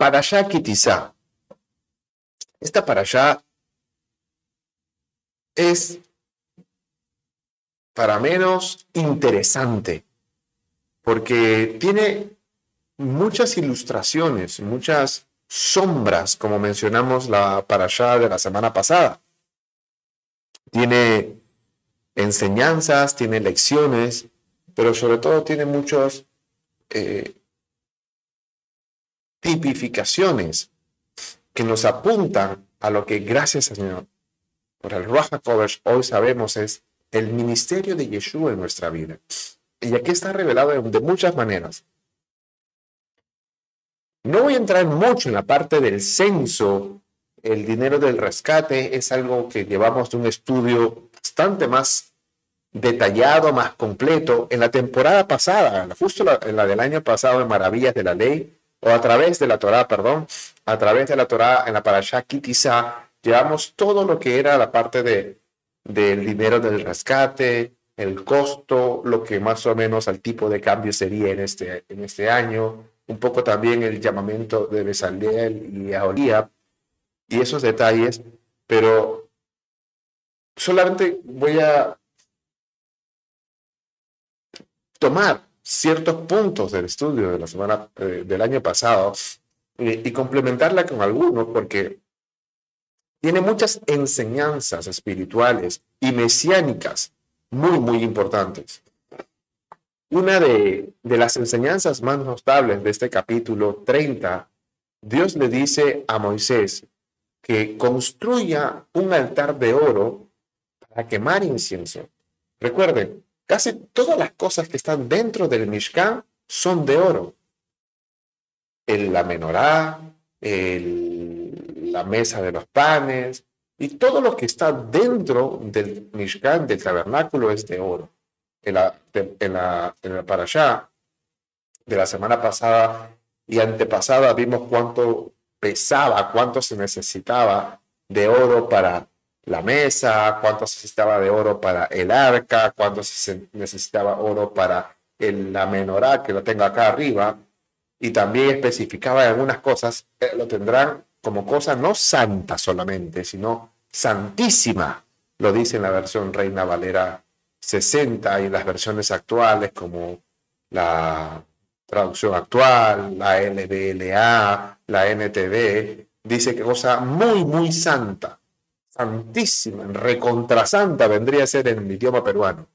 Parashá Kitizá. Esta parashá es para menos interesante porque tiene muchas ilustraciones, muchas sombras, como mencionamos la parashá de la semana pasada. Tiene enseñanzas, tiene lecciones, pero sobre todo tiene muchas eh, tipificaciones que nos apuntan a lo que, gracias al Señor, por el Ruach HaKodesh, hoy sabemos es el ministerio de Yeshua en nuestra vida. Y aquí está revelado de muchas maneras. No voy a entrar mucho en la parte del censo. El dinero del rescate es algo que llevamos de un estudio bastante más detallado, más completo. En la temporada pasada, justo en la del año pasado de Maravillas de la Ley, o a través de la Torah, perdón, a través de la Torah en la Parashá Kitizá, llevamos todo lo que era la parte de, del dinero del rescate, el costo, lo que más o menos al tipo de cambio sería en este, en este año, un poco también el llamamiento de Besaliel y Aolía y esos detalles, pero solamente voy a tomar ciertos puntos del estudio de la semana eh, del año pasado y complementarla con algunos porque tiene muchas enseñanzas espirituales y mesiánicas muy, muy importantes. Una de, de las enseñanzas más notables de este capítulo 30, Dios le dice a Moisés que construya un altar de oro para quemar incienso. Recuerden, casi todas las cosas que están dentro del Mishkan son de oro. El, la menorá, el, la mesa de los panes y todo lo que está dentro del Mishkan, del tabernáculo, es de oro en la, en la, en la de la semana pasada y antepasada vimos cuánto pesaba, cuánto se necesitaba de oro para la mesa, cuánto se necesitaba de oro para el arca, cuánto se necesitaba oro para el, la menorá, que lo tengo acá arriba, y también especificaba algunas cosas, eh, lo tendrán como cosa no santa solamente, sino santísima, lo dice en la versión Reina Valera 60 y las versiones actuales como la traducción actual, la LBLA, la NTV, dice que cosa muy, muy santa, santísima, recontrasanta vendría a ser en el idioma peruano.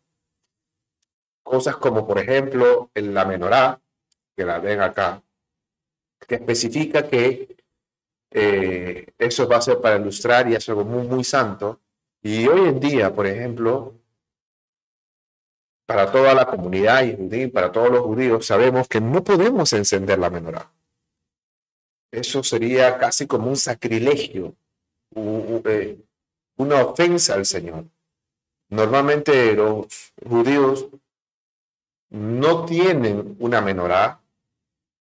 Cosas como, por ejemplo, en la menorá, que la ven acá, que especifica que eh, eso va a ser para ilustrar y es algo muy, muy santo. Y hoy en día, por ejemplo, para toda la comunidad y para todos los judíos, sabemos que no podemos encender la menorá. Eso sería casi como un sacrilegio, eh, una ofensa al Señor. Normalmente los judíos no tienen una menorá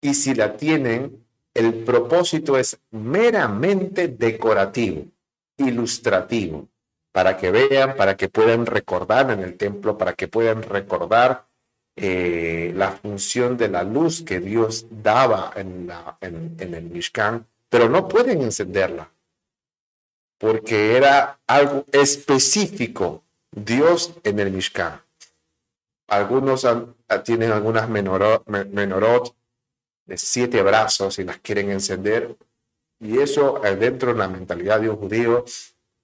y si la tienen, el propósito es meramente decorativo, ilustrativo para que vean, para que puedan recordar en el templo, para que puedan recordar eh, la función de la luz que Dios daba en, la, en, en, el Mishkan, pero no pueden encenderla, porque era algo específico, Dios en el Mishkan. Algunos tienen algunas menorot, de siete brazos y las quieren encender, y eso dentro de la mentalidad de un judío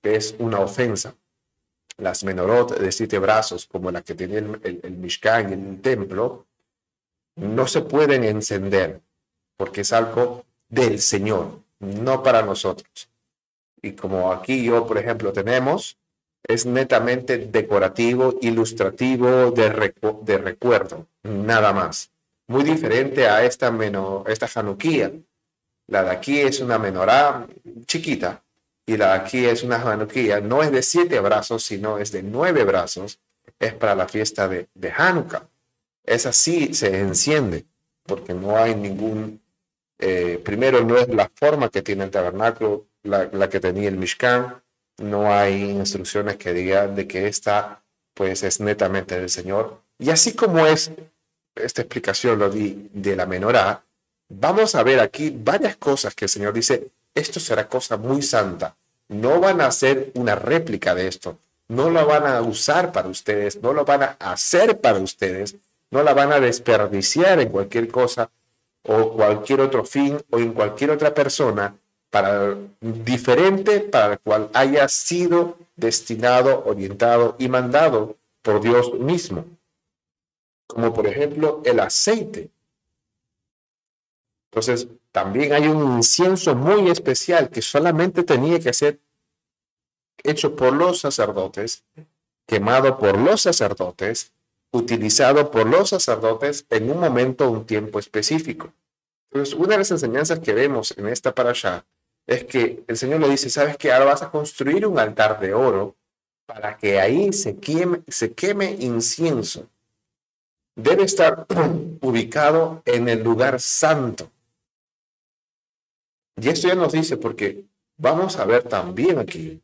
es una ofensa. Las menorot de siete brazos, como la que tenía el, el, Mishkan en el templo, no se pueden encender porque es algo del Señor, no para nosotros. Y como aquí yo, por ejemplo, tenemos, es netamente decorativo, ilustrativo, de, de recuerdo, nada más. Muy diferente a esta, meno, esta Hanukkah. La de aquí es una menorá chiquita, y la aquí es una Hanukkah, no es de siete brazos, sino es de nueve brazos, es para la fiesta de, de Hanukkah. Es así, se enciende, porque no hay ningún, eh, primero no es la forma que tiene el tabernáculo, la, que tenía el Mishkan, no hay instrucciones que digan de que esta pues es netamente del Señor. Y así como es, esta explicación lo di de la menorá, vamos a ver aquí varias cosas que el Señor dice, esto será cosa muy santa. No van a hacer una réplica de esto, no la van a usar para ustedes, no lo van a hacer para ustedes, no la van a desperdiciar en cualquier cosa o cualquier otro fin o en cualquier otra persona para diferente para el cual haya sido destinado, orientado y mandado por Dios mismo. Como por ejemplo el aceite. Entonces, también hay un incienso muy especial que solamente tenía que ser hecho por los sacerdotes, quemado por los sacerdotes, utilizado por los sacerdotes en un momento, un tiempo específico. Entonces, una de las enseñanzas que vemos en esta parasha es que el Señor le dice, ¿sabes qué? Ahora vas a construir un altar de oro para que ahí se queme, se queme incienso. Debe estar ubicado en el lugar santo. Y esto ya nos dice porque vamos a ver también aquí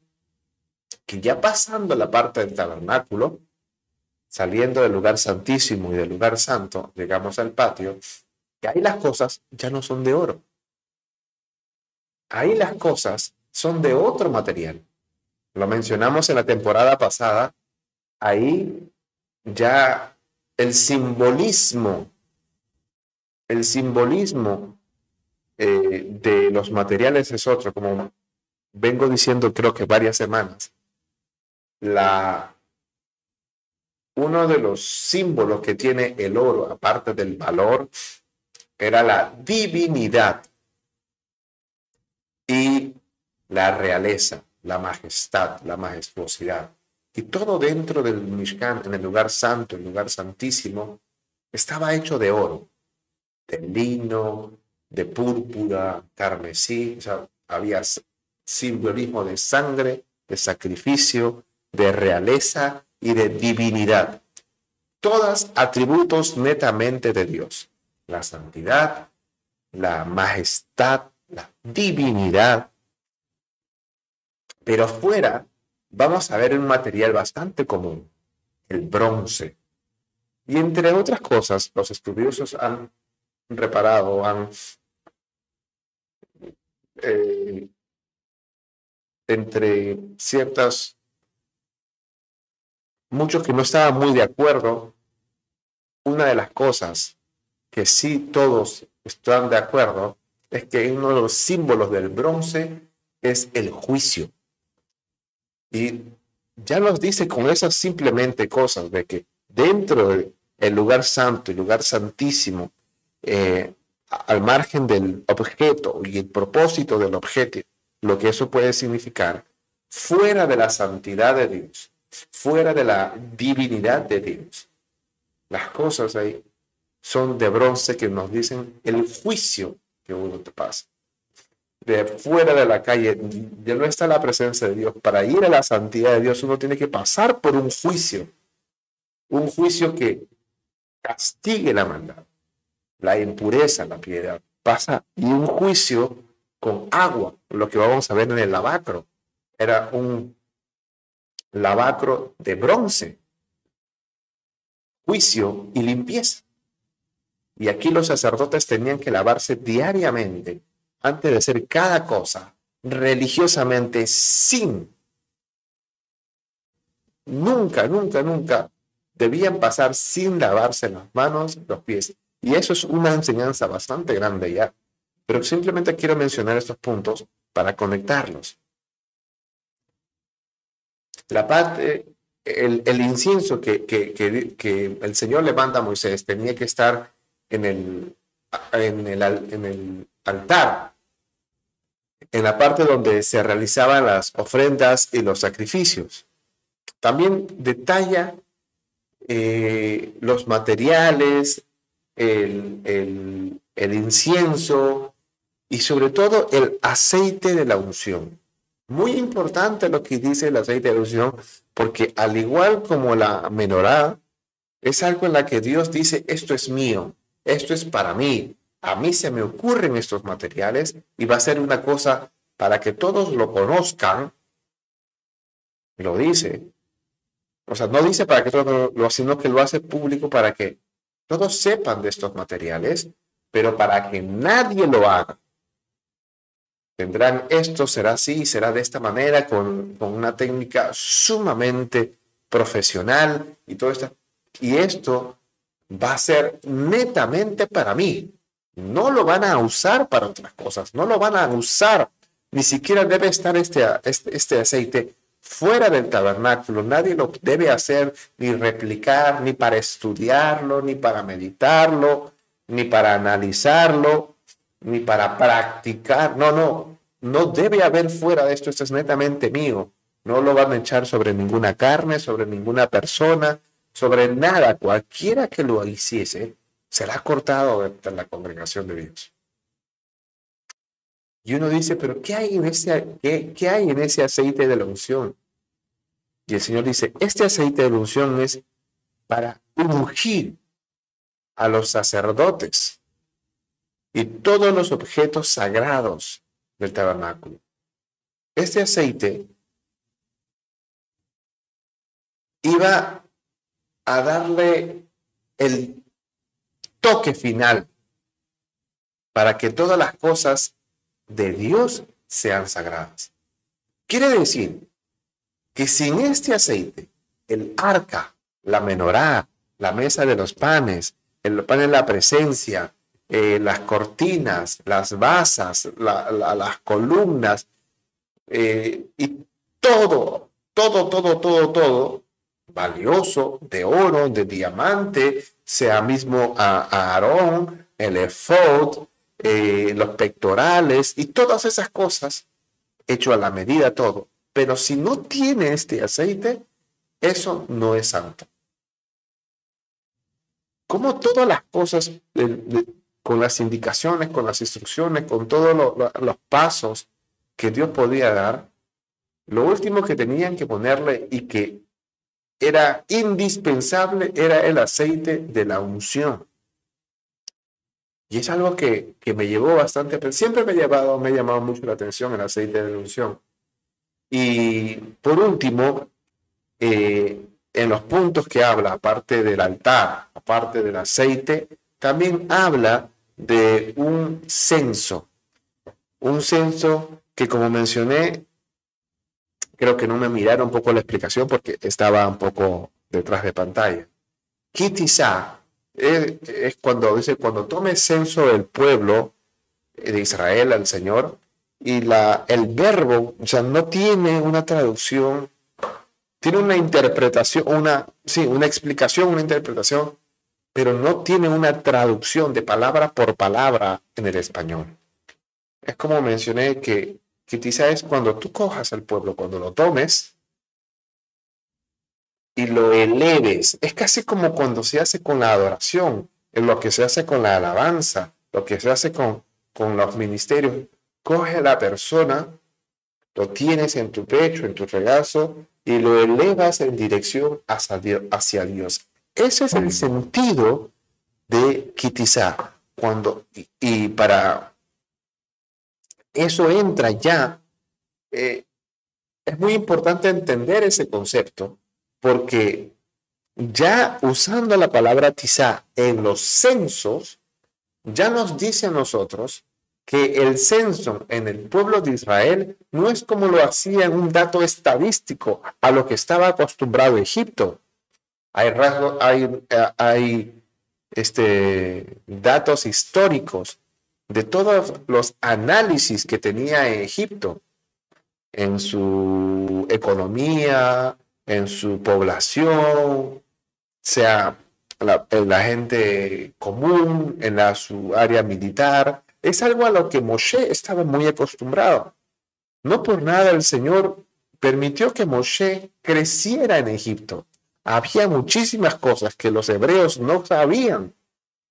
que ya pasando la parte del tabernáculo, saliendo del lugar santísimo y del lugar santo, llegamos al patio, y ahí las cosas ya no son de oro ahí las cosas son de otro material. Lo mencionamos en la temporada pasada, ahí ya el simbolismo, el simbolismo eh, de los materiales es otro, como vengo diciendo creo que varias semanas. La, uno de los símbolos que tiene el oro, aparte del valor, era la divinidad y la realeza, la majestad, la majestuosidad. Y todo dentro del Mishkan, en el lugar santo, el lugar santísimo, estaba hecho de oro, de lino, de púrpura, carmesí, o sea, había simbolismo de sangre, de sacrificio, de realeza y de divinidad. Todas atributos netamente de Dios. La santidad, la majestad, divinidad. Pero afuera vamos a ver un material bastante común, el bronce. Y entre otras cosas, los estudiosos han reparado, han eh, entre ciertas, muchos que no estaban muy de acuerdo, una de las cosas que sí todos están de acuerdo es que uno de los símbolos del bronce es el juicio. Y ya nos dice con esas simplemente cosas de que dentro del lugar santo, el lugar santísimo, eh, al margen del objeto y el propósito del objeto, lo que eso puede significar, fuera de la santidad de Dios, fuera de la divinidad de Dios, las cosas ahí son de bronce que nos dicen el juicio que uno te pasa. De fuera de la calle, ya no está la presencia de Dios. Para ir a la santidad de Dios, uno tiene que pasar por un juicio. Un juicio que castigue la maldad, la impureza, la piedad. Pasa y un juicio con agua, lo que vamos a ver en el lavacro. Era un lavacro de bronce. Juicio y limpieza. Y aquí los sacerdotes tenían que lavarse diariamente antes de hacer cada cosa religiosamente sin. Nunca, nunca, nunca debían pasar sin lavarse las manos, los pies. Y eso es una enseñanza bastante grande ya. Pero simplemente quiero mencionar estos puntos para conectarlos. La parte, el, incienso que, que, que, que el Señor le manda a Moisés tenía que estar en el, en el, en el altar, en la parte donde se realizaban las ofrendas y los sacrificios. También detalla eh, los materiales, el, el, el, incienso y sobre todo el aceite de la unción. Muy importante lo que dice el aceite de la unción, porque al igual como la menorá, es algo en la que Dios dice, esto es mío, esto es para mí, a mí se me ocurren estos materiales y va a ser una cosa para que todos lo conozcan, lo dice. O sea, no dice para que todos lo, sino que lo hace público para que todos sepan de estos materiales, pero para que nadie lo haga. Tendrán esto, será así, será de esta manera, con, con una técnica sumamente profesional y todo esto. Y esto va a ser netamente para mí. No lo van a usar para otras cosas, no lo van a usar. Ni siquiera debe estar este, este, este aceite fuera del tabernáculo. Nadie lo debe hacer ni replicar, ni para estudiarlo, ni para meditarlo, ni para analizarlo, ni para practicar. No, no, no debe haber fuera de esto. Esto es netamente mío. No lo van a echar sobre ninguna carne, sobre ninguna persona, sobre nada. Cualquiera que lo hiciese será cortado de la congregación de Dios. Y uno dice, pero ¿qué hay en ese, qué, qué hay en ese aceite de la unción? Y el Señor dice, este aceite de la unción es para ungir a los sacerdotes y todos los objetos sagrados del tabernáculo. Este aceite iba a darle el toque final para que todas las cosas de Dios sean sagradas. Quiere decir que sin este aceite, el arca, la menorá, la mesa de los panes, el pan de la presencia, eh, las cortinas, las basas, las columnas eh, y todo, todo, todo, todo, todo valioso de oro, de diamante, sea mismo a, Aarón, el efod, eh, los pectorales y todas esas cosas, hecho a la medida todo. Pero si no tiene este aceite, eso no es santo. Como todas las cosas, con las indicaciones, con las instrucciones, con todos los pasos que Dios podía dar, lo último que tenían que ponerle y que era indispensable, era el aceite de la unción. Y es algo que, me llevó bastante, siempre me ha, llevado, me ha llamado mucho la atención el aceite de la unción. Y por último, eh, en los puntos que habla, aparte del altar, aparte del aceite, también habla de un censo. Un censo que, como mencioné, creo que no me miraron un poco la explicación porque estaba un poco detrás de pantalla. Kitizá es, es, cuando dice, cuando tome censo del pueblo de Israel al Señor, y la, el verbo, o sea, no tiene una traducción, tiene una interpretación, una, sí, una explicación, una interpretación, pero no tiene una traducción de palabra por palabra en el español. Es como mencioné que quizá es cuando tú cojas al pueblo, cuando lo tomes y lo eleves. Es casi como cuando se hace con la adoración, en lo que se hace con la alabanza, lo que se hace con, con los ministerios. Coge a la persona, lo tienes en tu pecho, en tu regazo, y lo elevas en dirección. Hacia Dios. Ese es el sentido de Kitizá. Cuando, y para eso entra ya. Eh, es muy importante entender ese concepto porque ya usando la palabra tizá en los censos, ya nos dice a nosotros que el censo en el pueblo de Israel no es como lo hacía un dato estadístico a lo que estaba acostumbrado Egipto. Hay, hay, eh, hay este, datos históricos de todos los análisis que tenía Egipto en su economía, en su población, sea la, la gente común, en la, su área militar. Es algo a lo que Moshe estaba muy acostumbrado. No por nada el Señor permitió que Moshe creciera en Egipto. Había muchísimas cosas que los hebreos no sabían,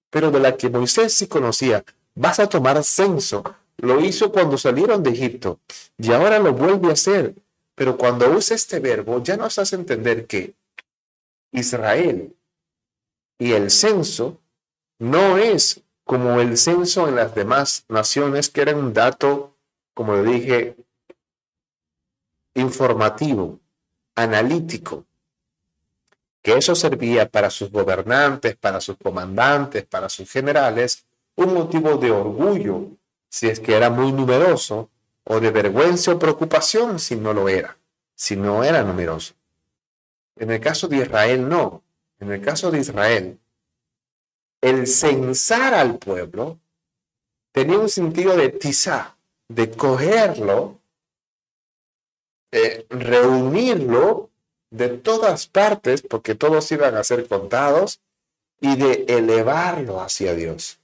pero de las que Moisés sí conocía vas a tomar censo. Lo hizo cuando salieron de Egipto y ahora lo vuelve a hacer. Pero cuando usa este verbo, ya nos hace entender que Israel y el censo no es como el censo en las demás naciones, que era un dato, como le dije, informativo, analítico, que eso servía para sus gobernantes, para sus comandantes, para sus generales, un motivo de orgullo si es que era muy numeroso, o de vergüenza o preocupación si no lo era, si no era numeroso. En el caso de Israel no. En el caso de Israel, el censar al pueblo tenía un sentido de tizar, de cogerlo, de reunirlo de todas partes, porque todos iban a ser contados, y de elevarlo hacia Dios.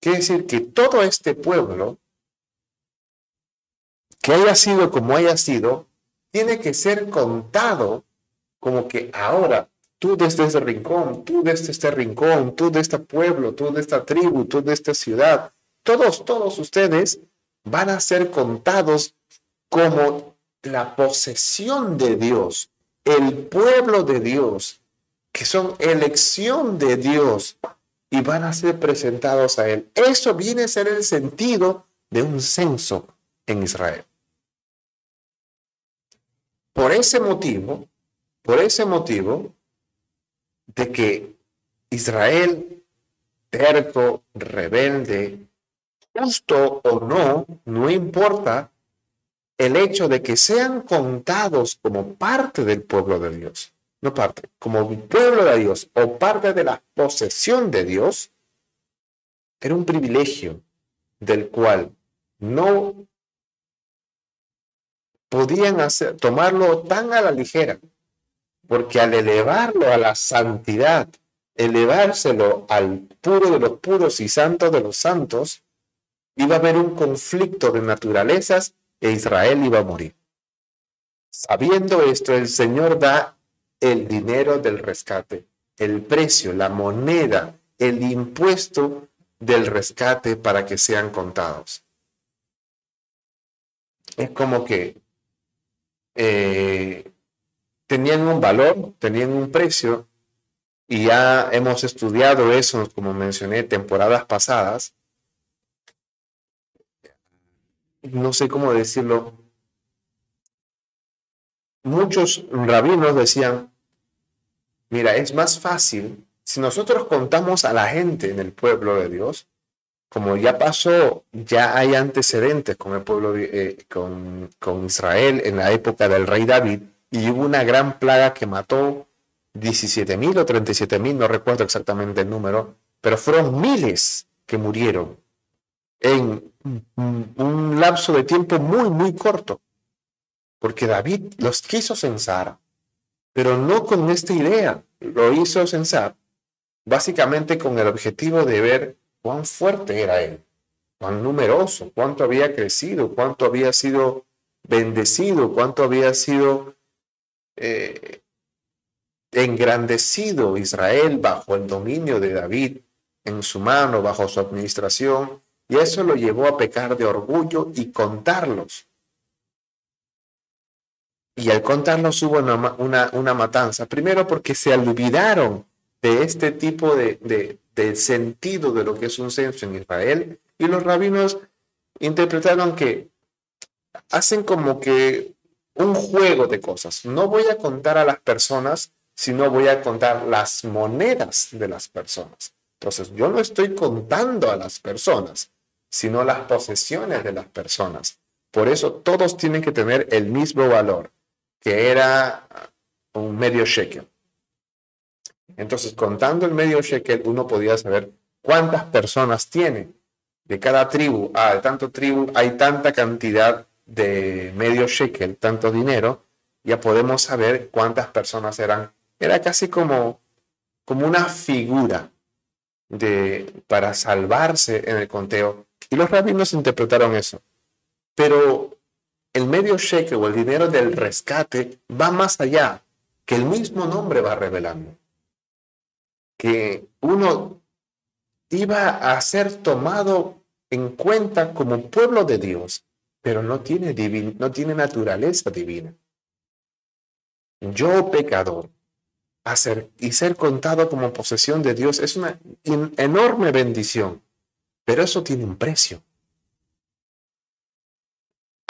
Quiere decir que todo este pueblo, que haya sido como haya sido, tiene que ser contado como que ahora tú desde este rincón, tú desde este rincón, tú de este pueblo, tú de esta tribu, tú de esta ciudad, todos, todos ustedes van a ser contados como la posesión de Dios, el pueblo de Dios, que son elección de Dios y van a ser presentados a Él. Eso viene a ser el sentido de un censo en Israel. Por ese motivo, por ese motivo de que Israel, terco, rebelde, justo o no, no importa el hecho de que sean contados como parte del pueblo de Dios, no parte, como pueblo de Dios o parte de la posesión de Dios, era un privilegio del cual no podían hacer, tomarlo tan a la ligera, porque al elevarlo a la santidad, elevárselo al puro de los puros y santo de los santos, iba a haber un conflicto de naturalezas e Israel iba a morir. Sabiendo esto, el Señor da el dinero del rescate, el precio, la moneda, el impuesto del rescate para que sean contados. Es como que eh, tenían un valor, tenían un precio, y ya hemos estudiado eso, como mencioné, temporadas pasadas. No sé cómo decirlo. Muchos rabinos decían, mira, es más fácil si nosotros contamos a la gente en el pueblo de Dios, como ya pasó, ya hay antecedentes con el pueblo, eh, con, con Israel en la época del rey David, y hubo una gran plaga que mató 17.000 o 37.000, no recuerdo exactamente el número, pero fueron miles que murieron en un lapso de tiempo muy, muy corto, porque David los quiso censar, pero no con esta idea, lo hizo censar básicamente con el objetivo de ver cuán fuerte era él, cuán numeroso, cuánto había crecido, cuánto había sido bendecido, cuánto había sido eh, engrandecido Israel bajo el dominio de David en su mano, bajo su administración, y eso lo llevó a pecar de orgullo y contarlos. Y al contarlos hubo una, una, matanza, primero porque se olvidaron de este tipo de, de, de sentido de lo que es un censo en Israel, y los rabinos interpretaron que hacen como que un juego de cosas. No voy a contar a las personas, sino voy a contar las monedas de las personas. Entonces, yo no estoy contando a las personas, sino las posesiones de las personas. Por eso todos tienen que tener el mismo valor, que era un medio shekel. Entonces, contando el medio shekel, uno podía saber cuántas personas tiene de cada tribu. Ah, de tanto tribu hay tanta cantidad de medio shekel, tanto dinero, ya podemos saber cuántas personas eran. Era casi como, como una figura de, para salvarse en el conteo. Y los rabinos interpretaron eso. Pero el medio shekel o el dinero del rescate va más allá, que el mismo nombre va revelando. Que uno iba a ser tomado en cuenta como pueblo de Dios pero no tiene, no tiene naturaleza divina. Yo, pecador, hacer y ser contado como posesión de Dios es una enorme bendición, pero eso tiene un precio.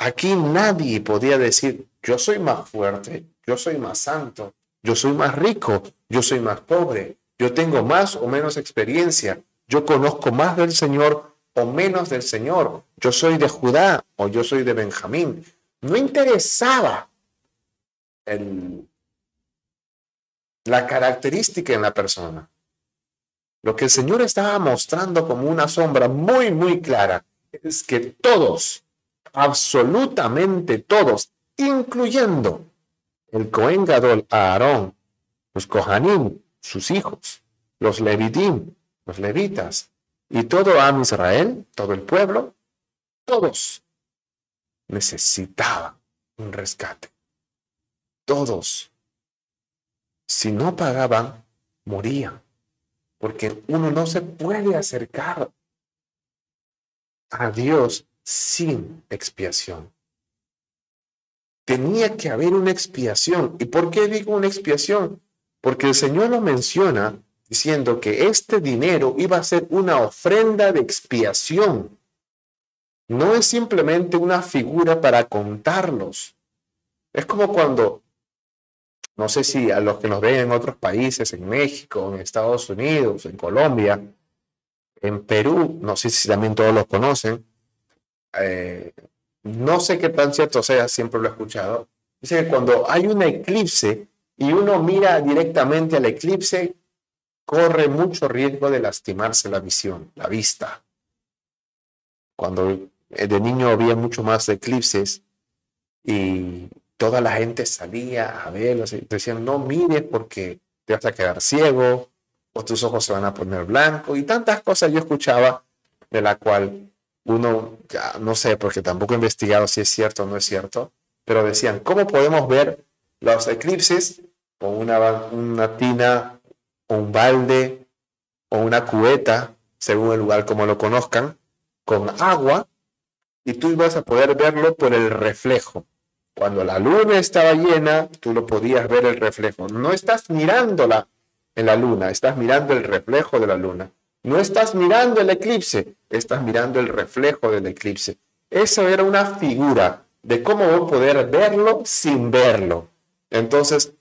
Aquí nadie podía decir, yo soy más fuerte, yo soy más santo, yo soy más rico, yo soy más pobre, yo tengo más o menos experiencia, Yo conozco más del Señor o menos del Señor. Yo soy de Judá o yo soy de Benjamín. No interesaba la característica en la persona. Lo que el Señor estaba mostrando como una sombra muy, muy clara es que todos, absolutamente todos, incluyendo el Cohen Gadol, Aarón, los Kohanim, sus hijos, los Levitim, los levitas, y todo Am Israel, todo el pueblo, todos necesitaban un rescate. Todos. Si no pagaban, morían. Porque uno no se puede acercar a Dios sin expiación. Tenía que haber una expiación. ¿Y por qué digo una expiación? Porque el Señor lo menciona diciendo que este dinero iba a ser una ofrenda de expiación. No es simplemente una figura para contarlos. Es como cuando, no sé si a los que nos ven en otros países, en México, en Estados Unidos, en Colombia, en Perú, no sé si también todos los conocen, eh, no sé qué tan cierto sea, siempre lo he escuchado, dice que cuando hay un eclipse y uno mira directamente al eclipse, corre mucho riesgo de lastimarse la visión, la vista. Cuando eh, de niño había mucho más eclipses y toda la gente salía a verlos decían, no mires porque te vas a quedar ciego o tus ojos se van a poner blancos y tantas cosas yo escuchaba de la cual uno, no sé, porque tampoco he investigado si es cierto o no es cierto, pero decían, ¿cómo podemos ver los eclipses con una, tina un balde o una cubeta, según el lugar como lo conozcan, con agua y tú ibas a poder verlo por el reflejo. Cuando la luna estaba llena, tú lo podías ver el reflejo. No estás mirándola en la luna, estás mirando el reflejo de la luna. No estás mirando el eclipse, estás mirando el reflejo del eclipse. Esa era una figura de cómo poder verlo sin verlo. Entonces,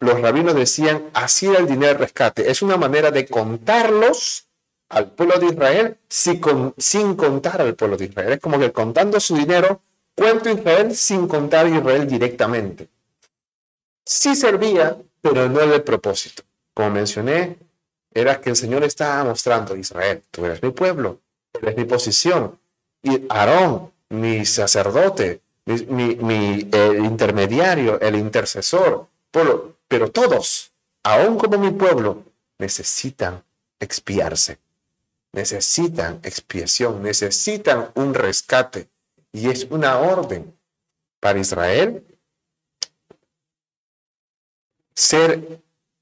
los rabinos decían, así era el dinero de rescate. Es una manera de contarlos al pueblo de Israel sin, contar al pueblo de Israel. Es como que contando su dinero, cuento Israel sin contar a Israel directamente. Sí servía, pero no era el propósito. Como mencioné, era que el Señor estaba mostrando Israel, tú eres mi pueblo, eres mi posición. Y Aarón, mi sacerdote, mi, eh, intermediario, el intercesor, pero todos, aun como mi pueblo, necesitan expiarse, necesitan expiación, necesitan un rescate. Y es una orden para Israel ser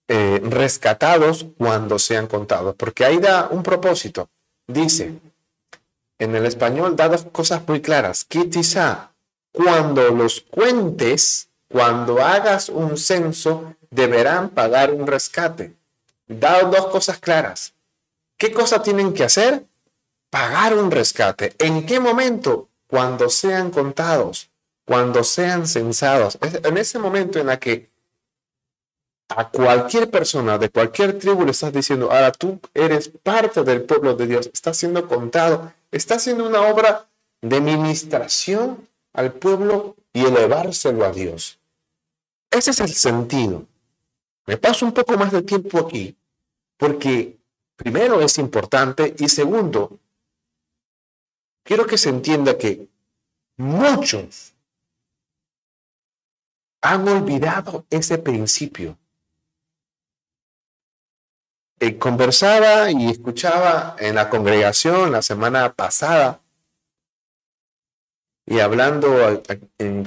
eh, rescatados cuando sean contados, porque ahí da un propósito. Dice, en el español da dos cosas muy claras. Quizá cuando los cuentes, cuando hagas un censo, deberán pagar un rescate. Da dos cosas claras. ¿Qué cosa tienen que hacer? Pagar un rescate. ¿En qué momento? Cuando sean contados, cuando sean censados. En ese momento en la que a cualquier persona de cualquier tribu le estás diciendo, ahora tú eres parte del pueblo de Dios, estás siendo contado, estás haciendo una obra de ministración al pueblo y elevárselo a Dios. Ese es el sentido. Me paso un poco más de tiempo aquí porque primero es importante y segundo, quiero que se entienda que muchos han olvidado ese principio. Eh, conversaba y escuchaba en la congregación la semana pasada y hablando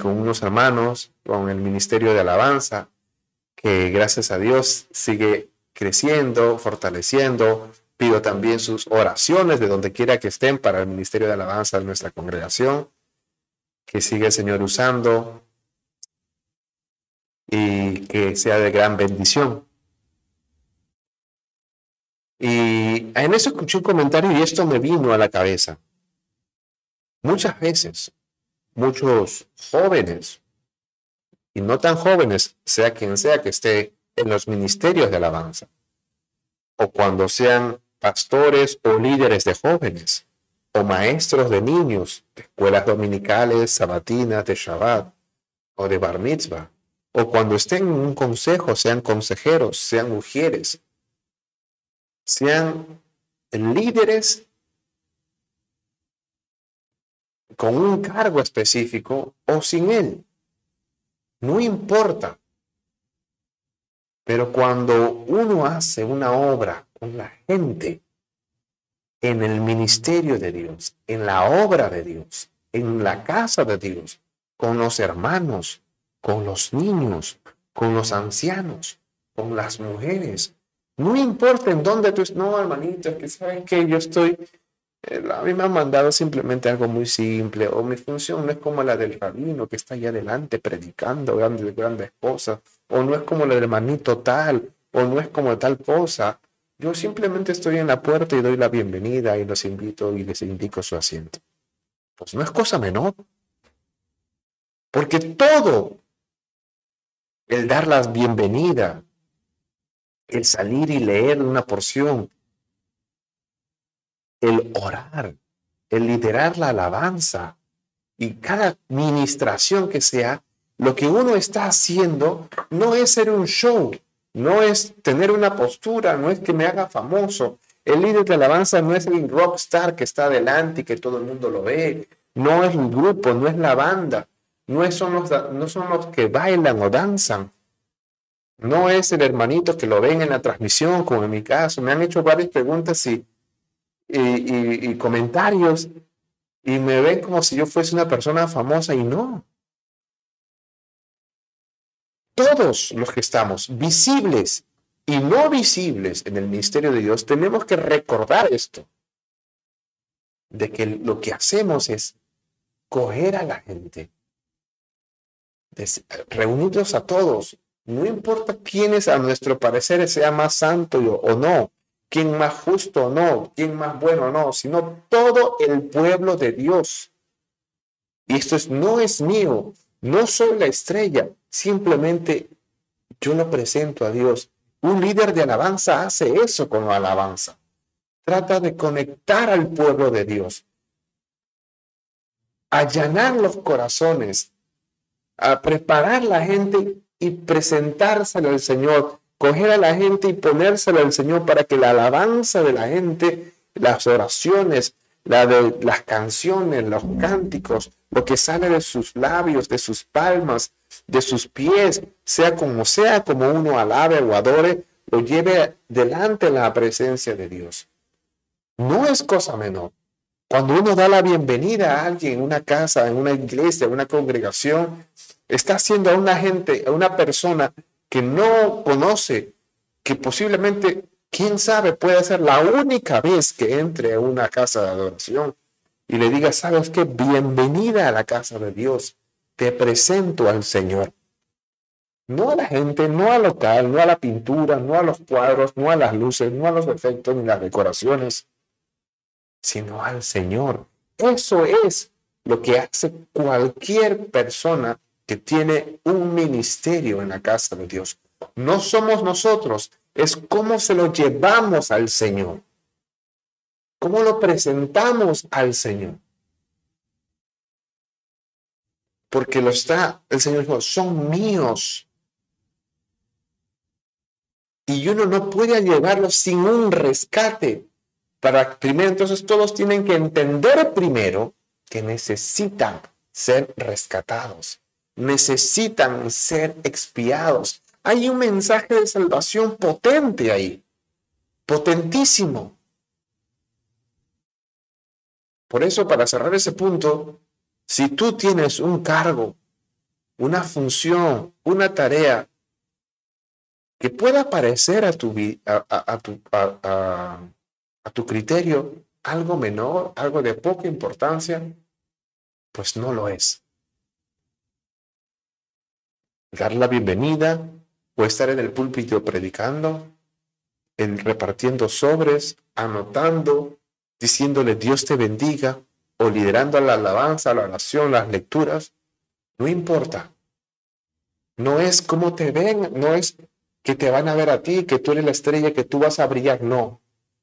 con unos hermanos, con el Ministerio de Alabanza, que gracias a Dios sigue creciendo, fortaleciendo. Pido también sus oraciones de donde quiera que estén para el Ministerio de Alabanza de nuestra congregación, que sigue el Señor usando y que sea de gran bendición. Y en eso escuché un comentario y esto me vino a la cabeza. Muchas veces muchos jóvenes, y no tan jóvenes, sea quien sea que esté en los ministerios de alabanza, o cuando sean pastores o líderes de jóvenes, o maestros de niños, de escuelas dominicales, sabatinas, de Shabbat o de Bar Mitzvah, o cuando estén en un consejo, sean consejeros, sean mujeres, sean líderes con un cargo específico o sin él. No importa. Pero cuando uno hace una obra con la gente, en el ministerio de Dios, en la obra de Dios, en la casa de Dios, con los hermanos, con los niños, con los ancianos, con las mujeres. No importa en dónde tú estés, no, hermanito, es que saben que yo estoy, eh, a mí me han mandado simplemente algo muy simple, o mi función no es como la del rabino que está ahí adelante predicando grandes, grandes cosas, o no es como la del hermanito tal, o no es como tal cosa. Yo simplemente estoy en la puerta y doy la bienvenida y los invito y les indico su asiento. Pues no es cosa menor. Porque todo, el dar la bienvenida, el salir y leer una porción, el orar, el liderar la alabanza y cada ministración que sea, lo que uno está haciendo no es ser un show, no es tener una postura, no es que me haga famoso. El líder de alabanza no es el rockstar que está adelante y que todo el mundo lo ve. No es un grupo, no es la banda. No son los, no son los que bailan o danzan. No es el hermanito que lo ven en la transmisión, como en mi caso. Me han hecho varias preguntas y, comentarios y me ven como si yo fuese una persona famosa y no todos los que estamos visibles y no visibles en el ministerio de Dios, tenemos que recordar esto, de que lo que hacemos es coger a la gente, reunirnos a todos, no importa quién es a nuestro parecer sea más santo o no, quién más justo o no, quién más bueno o no, sino todo el pueblo de Dios. Y esto es, no es mío, no soy la estrella, simplemente yo lo presento a Dios. Un líder de alabanza hace eso con la alabanza. Trata de conectar al pueblo de Dios, allanar los corazones, a preparar la gente y presentárselo al Señor, coger a la gente y ponérselo al Señor para que la alabanza de la gente, las oraciones, la de las canciones, los cánticos, lo que sale de sus labios, de sus palmas, de sus pies, sea como sea, como uno alabe o adore, lo lleve delante la presencia de Dios. No es cosa menor. Cuando uno da la bienvenida a alguien en una casa, en una iglesia, en una congregación, está haciendo a una gente, a una persona que no conoce, que posiblemente, quién sabe, puede ser la única vez que entre a una casa de adoración y le diga, ¿sabes qué? Bienvenida a la casa de Dios. Te presento al Señor. No a la gente, no al local, no a la pintura, no a los cuadros, no a las luces, no a los efectos ni las decoraciones, sino al Señor. Eso es lo que hace cualquier persona que tiene un ministerio en la casa de Dios. No somos nosotros, es cómo se lo llevamos al Señor. ¿Cómo lo presentamos al Señor? Porque lo está, el Señor dijo, son míos. Y uno no puede llevarlos sin un rescate. Para primero, entonces todos tienen que entender primero que necesitan ser rescatados, necesitan ser expiados. Hay un mensaje de salvación potente ahí, potentísimo. Por eso, para cerrar ese punto, si tú tienes un cargo, una función, una tarea que pueda parecer a tu, a, tu, a tu criterio algo menor, algo de poca importancia, pues no lo es. Dar la bienvenida o estar en el púlpito predicando, en repartiendo sobres, anotando, diciéndole Dios te bendiga o liderando la alabanza, la oración, las lecturas, no importa. No es cómo te ven, no es que te van a ver a ti, que tú eres la estrella, que tú vas a brillar, no.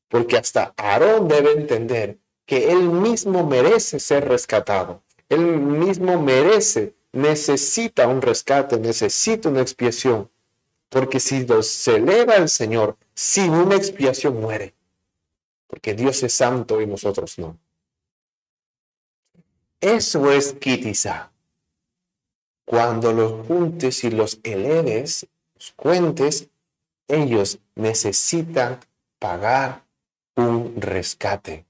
porque hasta Aarón debe entender que él mismo merece ser rescatado, él mismo merece, necesita un rescate, necesita una expiación, porque si se eleva el Señor sin una expiación muere, porque Dios es santo y nosotros no. Eso es quitizá. Cuando los juntes y los eleves, los cuentes, ellos necesitan pagar un rescate.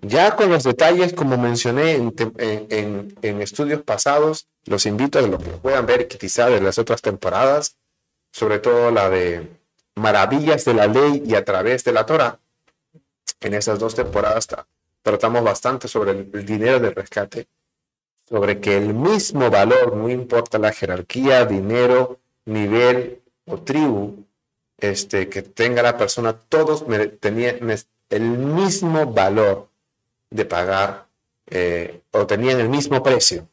Ya con los detalles, como mencioné en, estudios pasados, los invito a que puedan ver quizá de las otras temporadas, sobre todo la de Maravillas de la Ley y a través de la Torah. En esas dos temporadas tratamos bastante sobre el dinero de rescate, sobre que el mismo valor, no importa la jerarquía, dinero, nivel o tribu, este, que tenga la persona, todos tenían el mismo valor de pagar eh, o tenían el mismo precio.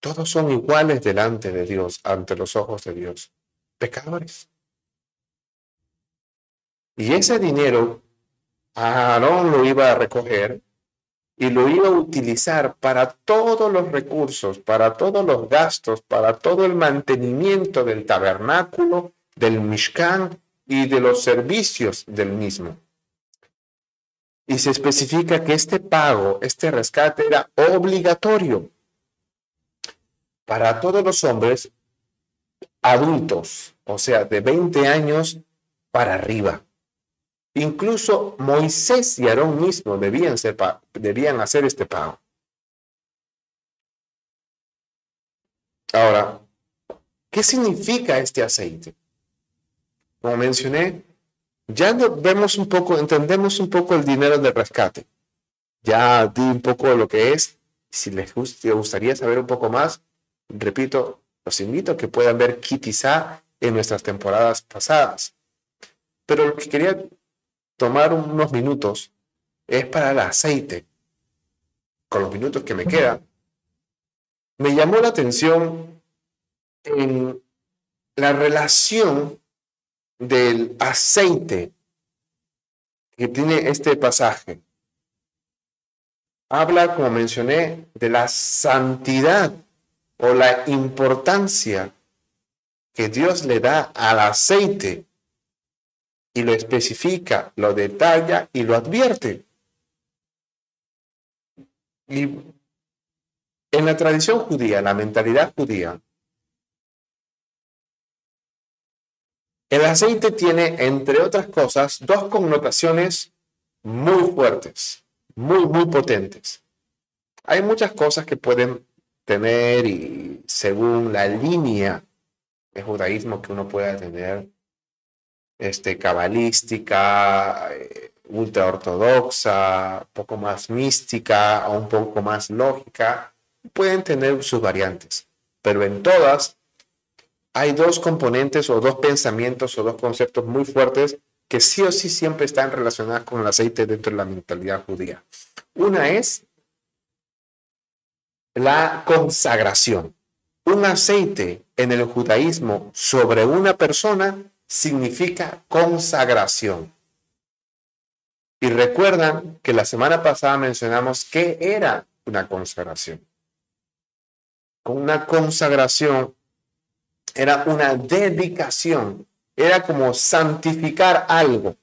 Todos son iguales delante de Dios, ante los ojos de Dios, pecadores. Y ese dinero Aarón lo iba a recoger y lo iba a utilizar para todos los recursos, para todos los gastos, para todo el mantenimiento del tabernáculo, del Mishkan y de los servicios del mismo y se especifica que este pago, este rescate era obligatorio para todos los hombres adultos, o sea, de 20 años para arriba. Incluso Moisés y Aarón mismo debían, ser, debían hacer este pago. Ahora, ¿qué significa este aceite? Como mencioné, ya vemos un poco, entendemos un poco el dinero del rescate. Ya di un poco lo que es. Si les gustaría saber un poco más, repito, los invito a que puedan ver Kitizá en nuestras temporadas pasadas. Pero lo que quería tomar unos minutos es para el aceite. Con los minutos que me quedan, me llamó la atención en la relación del aceite que tiene este pasaje. Habla, como mencioné, de la santidad o la importancia que Dios le da al aceite y lo especifica, lo detalla y lo advierte. Y en la tradición judía, la mentalidad judía, El aceite tiene, entre otras cosas, dos connotaciones muy fuertes, muy, muy potentes. Hay muchas cosas que pueden tener y según la línea de judaísmo que uno pueda tener, este, cabalística, eh, ultra ortodoxa, poco más mística o un poco más lógica, pueden tener sus variantes, pero en todas hay dos componentes o dos pensamientos o dos conceptos muy fuertes que sí o sí siempre están relacionados con el aceite dentro de la mentalidad judía. Una es la consagración. Un aceite en el judaísmo sobre una persona significa consagración. Y recuerdan que la semana pasada mencionamos qué era una consagración. Una consagración era una dedicación, era como santificar algo.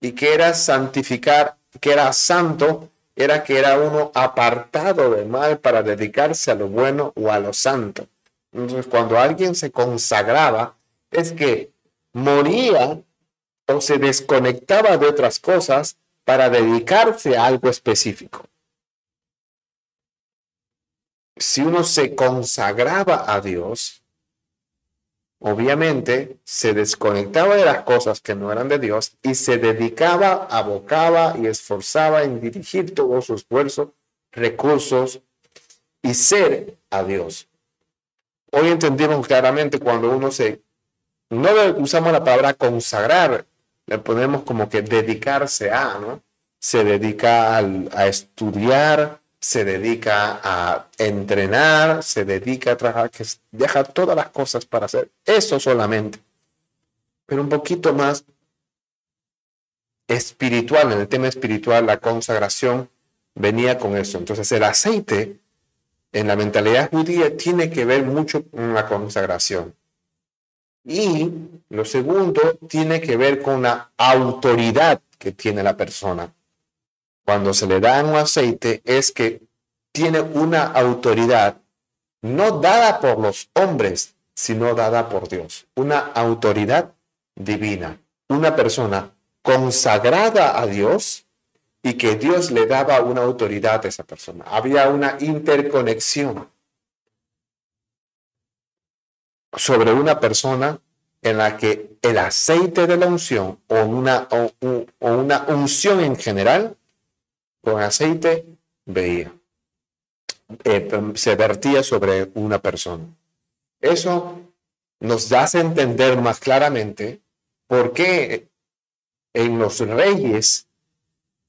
Y que era santificar, que era santo, era que era uno apartado del mal para dedicarse a lo bueno o a lo santo. Entonces, cuando alguien se consagraba, es que moría o se desconectaba de otras cosas para dedicarse a algo específico. Si uno se consagraba a Dios, obviamente se desconectaba de las cosas que no eran de Dios y se dedicaba, abocaba y esforzaba en dirigir todo su esfuerzo, recursos y ser a Dios. Hoy entendimos claramente cuando uno se, no usamos la palabra consagrar, le ponemos como que dedicarse a, ¿no? Se dedica a estudiar, se dedica a entrenar, se dedica a trabajar, que deja todas las cosas para hacer eso solamente. pero un poquito más espiritual, en el tema espiritual, la consagración venía con eso. Entonces el aceite en la mentalidad judía tiene que ver mucho con la consagración. Y lo segundo tiene que ver con la autoridad que tiene la persona. Cuando se le da un aceite es que tiene una autoridad no dada por los hombres, sino dada por Dios. Una autoridad divina. Una persona consagrada a Dios y que Dios le daba una autoridad a esa persona. Había una interconexión sobre una persona en la que el aceite de la unción o una, o, una unción en general con aceite veía, eh, se vertía sobre una persona. Eso nos hace entender más claramente por qué en los reyes,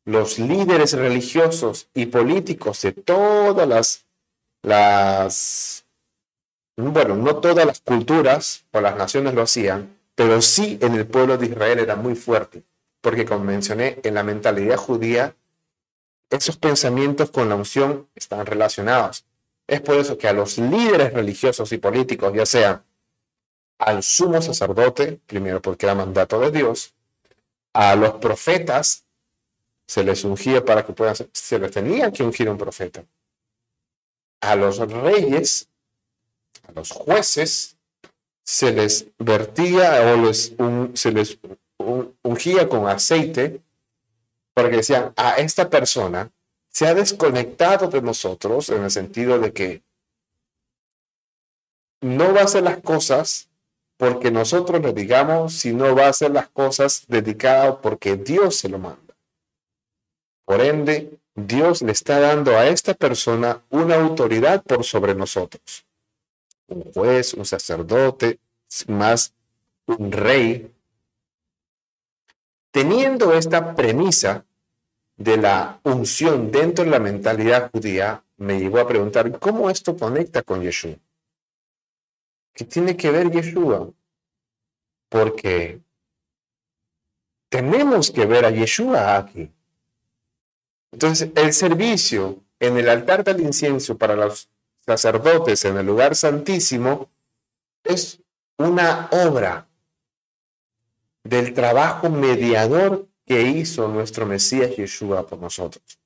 los líderes religiosos y políticos de todas las, las, bueno, no todas las culturas o las naciones lo hacían, pero sí en el pueblo de Israel era muy fuerte, porque como mencioné, en la mentalidad judía, esos pensamientos con la unción están relacionados. Es por eso que a los líderes religiosos y políticos, ya sea al sumo sacerdote, primero porque era mandato de Dios, a los profetas se les ungía para que puedan, se les tenía que ungir un profeta. A los reyes, a los jueces, se les vertía o se les ungía con aceite porque decían, a esta persona se ha desconectado de nosotros en el sentido de que no va a hacer las cosas porque nosotros le digamos, si no va a hacer las cosas dedicadas porque Dios se lo manda. Por ende, Dios le está dando a esta persona una autoridad por sobre nosotros. Un juez, un sacerdote, más un rey. Teniendo esta premisa de la unción dentro de la mentalidad judía, me llegó a preguntar, ¿cómo esto conecta con Yeshua? ¿Qué tiene que ver Yeshua? Porque tenemos que ver a Yeshua aquí. Entonces, el servicio en el altar del incienso para los sacerdotes en el lugar santísimo es una obra del trabajo mediador que hizo nuestro Mesías Yeshua por nosotros.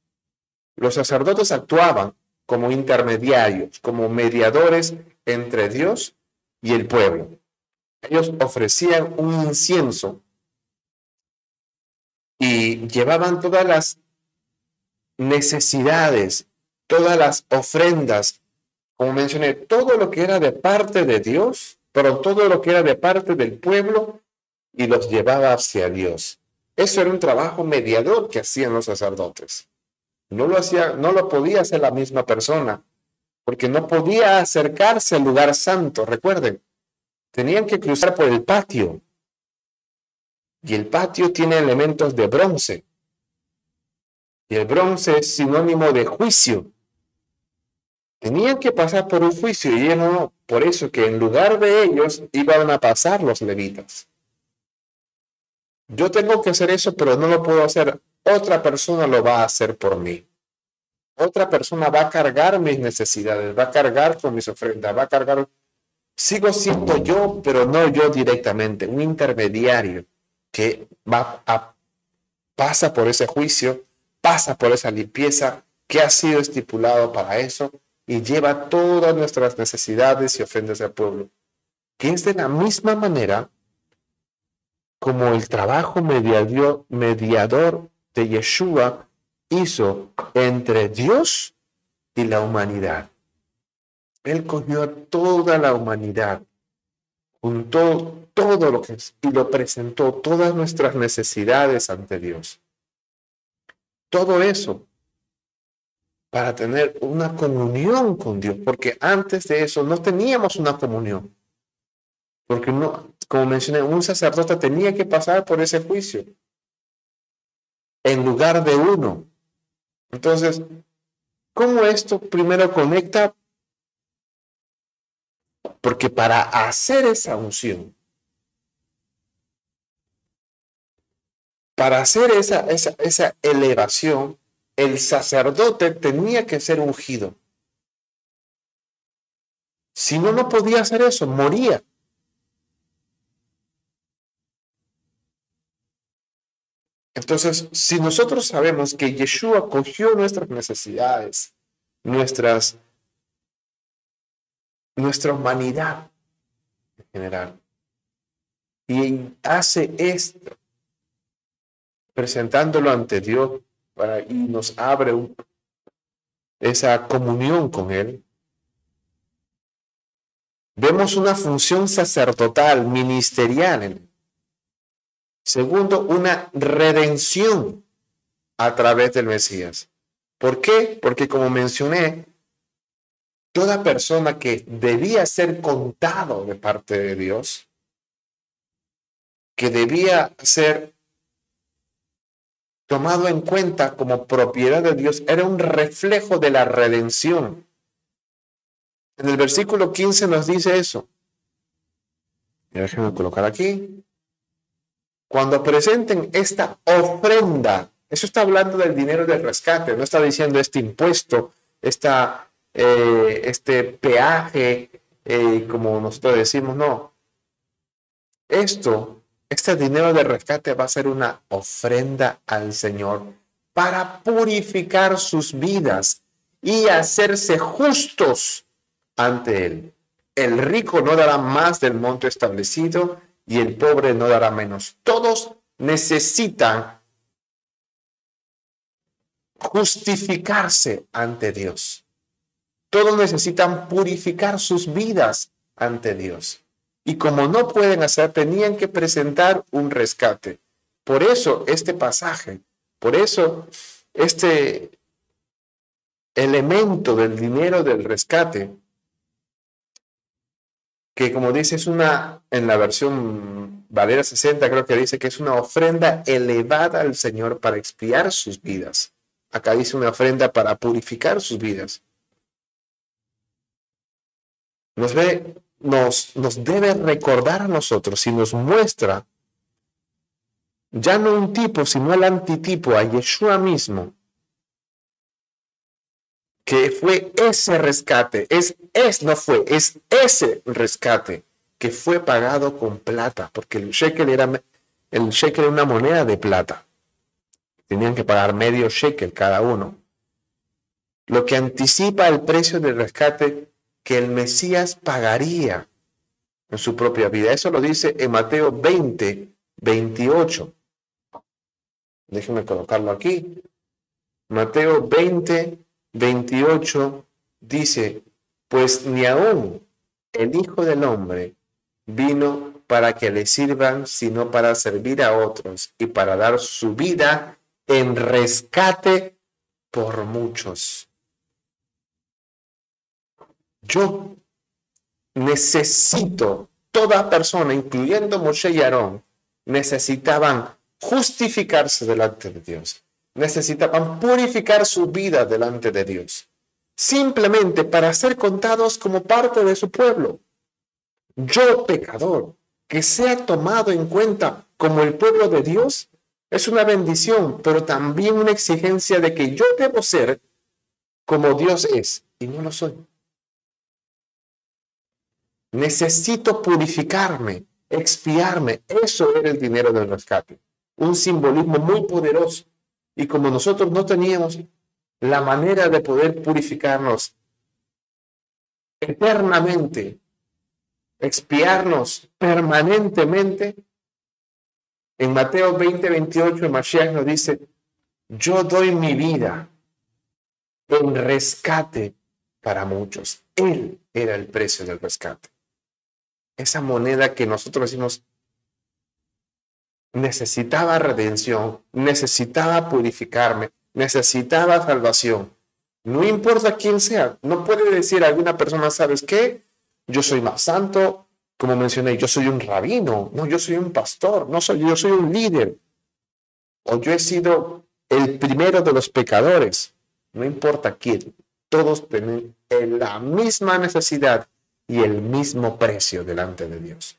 Los sacerdotes actuaban como intermediarios, como mediadores entre Dios y el pueblo. Ellos ofrecían un incienso y llevaban todas las necesidades, todas las ofrendas, como mencioné, todo lo que era de parte de Dios, pero todo lo que era de parte del pueblo y los llevaba hacia Dios. Eso era un trabajo mediador que hacían los sacerdotes. No lo hacía, no lo podía hacer la misma persona, porque no podía acercarse al lugar santo, recuerden. Tenían que cruzar por el patio. Y el patio tiene elementos de bronce. Y el bronce es sinónimo de juicio. Tenían que pasar por un juicio y no, por eso que en lugar de ellos iban a pasar los levitas. Yo tengo que hacer eso, pero no lo puedo hacer. Otra persona lo va a hacer por mí. Otra persona va a cargar mis necesidades, va a cargar con mis ofrendas, va a cargar. Sigo siendo yo, pero no yo directamente, un intermediario que va a, pasa por ese juicio, pasa por esa limpieza que ha sido estipulado para eso y lleva todas nuestras necesidades y ofrendas al pueblo. Que es de la misma manera como el trabajo mediador, mediador de Yeshua hizo entre Dios y la humanidad. Él cogió a toda la humanidad, juntó todo lo que es y lo presentó, todas nuestras necesidades ante Dios. Todo eso para tener una comunión con Dios, porque antes de eso no teníamos una comunión. Porque no, como mencioné, un sacerdote tenía que pasar por ese juicio en lugar de uno. Entonces, ¿cómo esto primero conecta? Porque para hacer esa unción, para hacer esa, esa, esa elevación, el sacerdote tenía que ser ungido. Si no, no podía hacer eso, moría. Entonces, si nosotros sabemos que Yeshua cogió nuestras necesidades, nuestras, nuestra humanidad en general, y hace esto, presentándolo ante Dios para, y nos abre esa comunión con Él, vemos una función sacerdotal, ministerial en Él. Segundo, una redención a través del Mesías. ¿Por qué? Porque como mencioné, toda persona que debía ser contado de parte de Dios, que debía ser tomado en cuenta como propiedad de Dios, era un reflejo de la redención. En el versículo 15 nos dice eso. Déjenme colocar aquí. Cuando presenten esta ofrenda, eso está hablando del dinero del rescate, no está diciendo este impuesto, esta, eh, este peaje, eh, como nosotros decimos, no. Esto, este dinero del rescate va a ser una ofrenda al Señor para purificar sus vidas y hacerse justos ante Él. El rico no dará más del monto establecido y el pobre no dará menos. Todos necesitan justificarse ante Dios. Todos necesitan purificar sus vidas ante Dios. Y como no pueden hacer, tenían que presentar un rescate. Por eso este pasaje, por eso este elemento del dinero del rescate que como dice es una, en la versión Valera 60 creo que dice que es una ofrenda elevada al Señor para expiar sus vidas. Acá dice una ofrenda para purificar sus vidas. Nos, ve, nos, nos debe recordar a nosotros y nos muestra ya no un tipo, sino el antitipo, a Yeshua mismo, que fue ese rescate, es, es, no fue, es ese rescate que fue pagado con plata, porque el shekel era, el shekel era una moneda de plata. Tenían que pagar medio shekel cada uno. Lo que anticipa el precio del rescate que el Mesías pagaría en su propia vida. Eso lo dice en Mateo 20, 28. Déjenme colocarlo aquí. Mateo 20, 28 dice, pues ni aún el Hijo del Hombre vino para que le sirvan, sino para servir a otros y para dar su vida en rescate por muchos. Yo necesito, toda persona, incluyendo Moshe y Aarón, necesitaban justificarse delante de Dios necesitaban purificar su vida delante de Dios, simplemente para ser contados como parte de su pueblo. Yo, pecador, que sea tomado en cuenta como el pueblo de Dios, es una bendición, pero también una exigencia de que yo debo ser como Dios es, y no lo soy. Necesito purificarme, expiarme. Eso era el dinero del rescate. Un simbolismo muy poderoso y como nosotros no teníamos la manera de poder purificarnos eternamente, expiarnos permanentemente, en Mateo 20, 28, Mashiach nos dice, yo doy mi vida en rescate para muchos. Él era el precio del rescate. Esa moneda que nosotros decimos, necesitaba redención, necesitaba purificarme, necesitaba salvación. No importa quién sea, no puede decir alguna persona, ¿sabes qué? Yo soy más santo, como mencioné, yo soy un rabino, no, yo soy un pastor, no soy, yo soy un líder, o yo he sido el primero de los pecadores, no importa quién, todos tienen la misma necesidad y el mismo precio delante de Dios.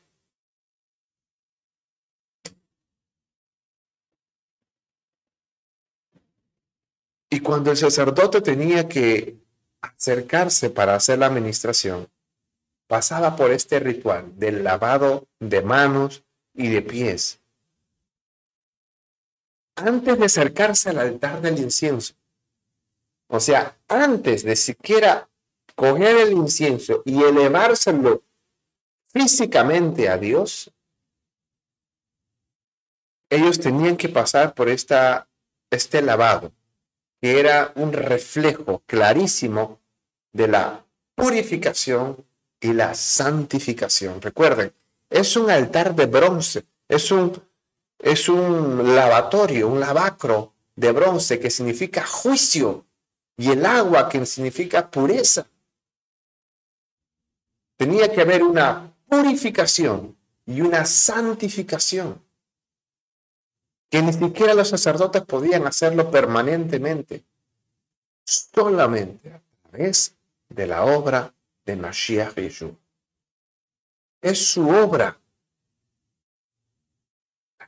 Y cuando el sacerdote tenía que acercarse para hacer la administración, pasaba por este ritual del lavado de manos y de pies. Antes de acercarse al altar del incienso, o sea, antes de siquiera coger el incienso y elevárselo físicamente a Dios, ellos tenían que pasar por esta, este lavado, que era un reflejo clarísimo de la purificación y la santificación. Recuerden, es un altar de bronce, es un, es un lavatorio, un lavacro de bronce que significa juicio y el agua que significa pureza. Tenía que haber una purificación y una santificación que ni siquiera los sacerdotes podían hacerlo permanentemente, solamente a través de la obra de Mashiach Yeshua. Es su obra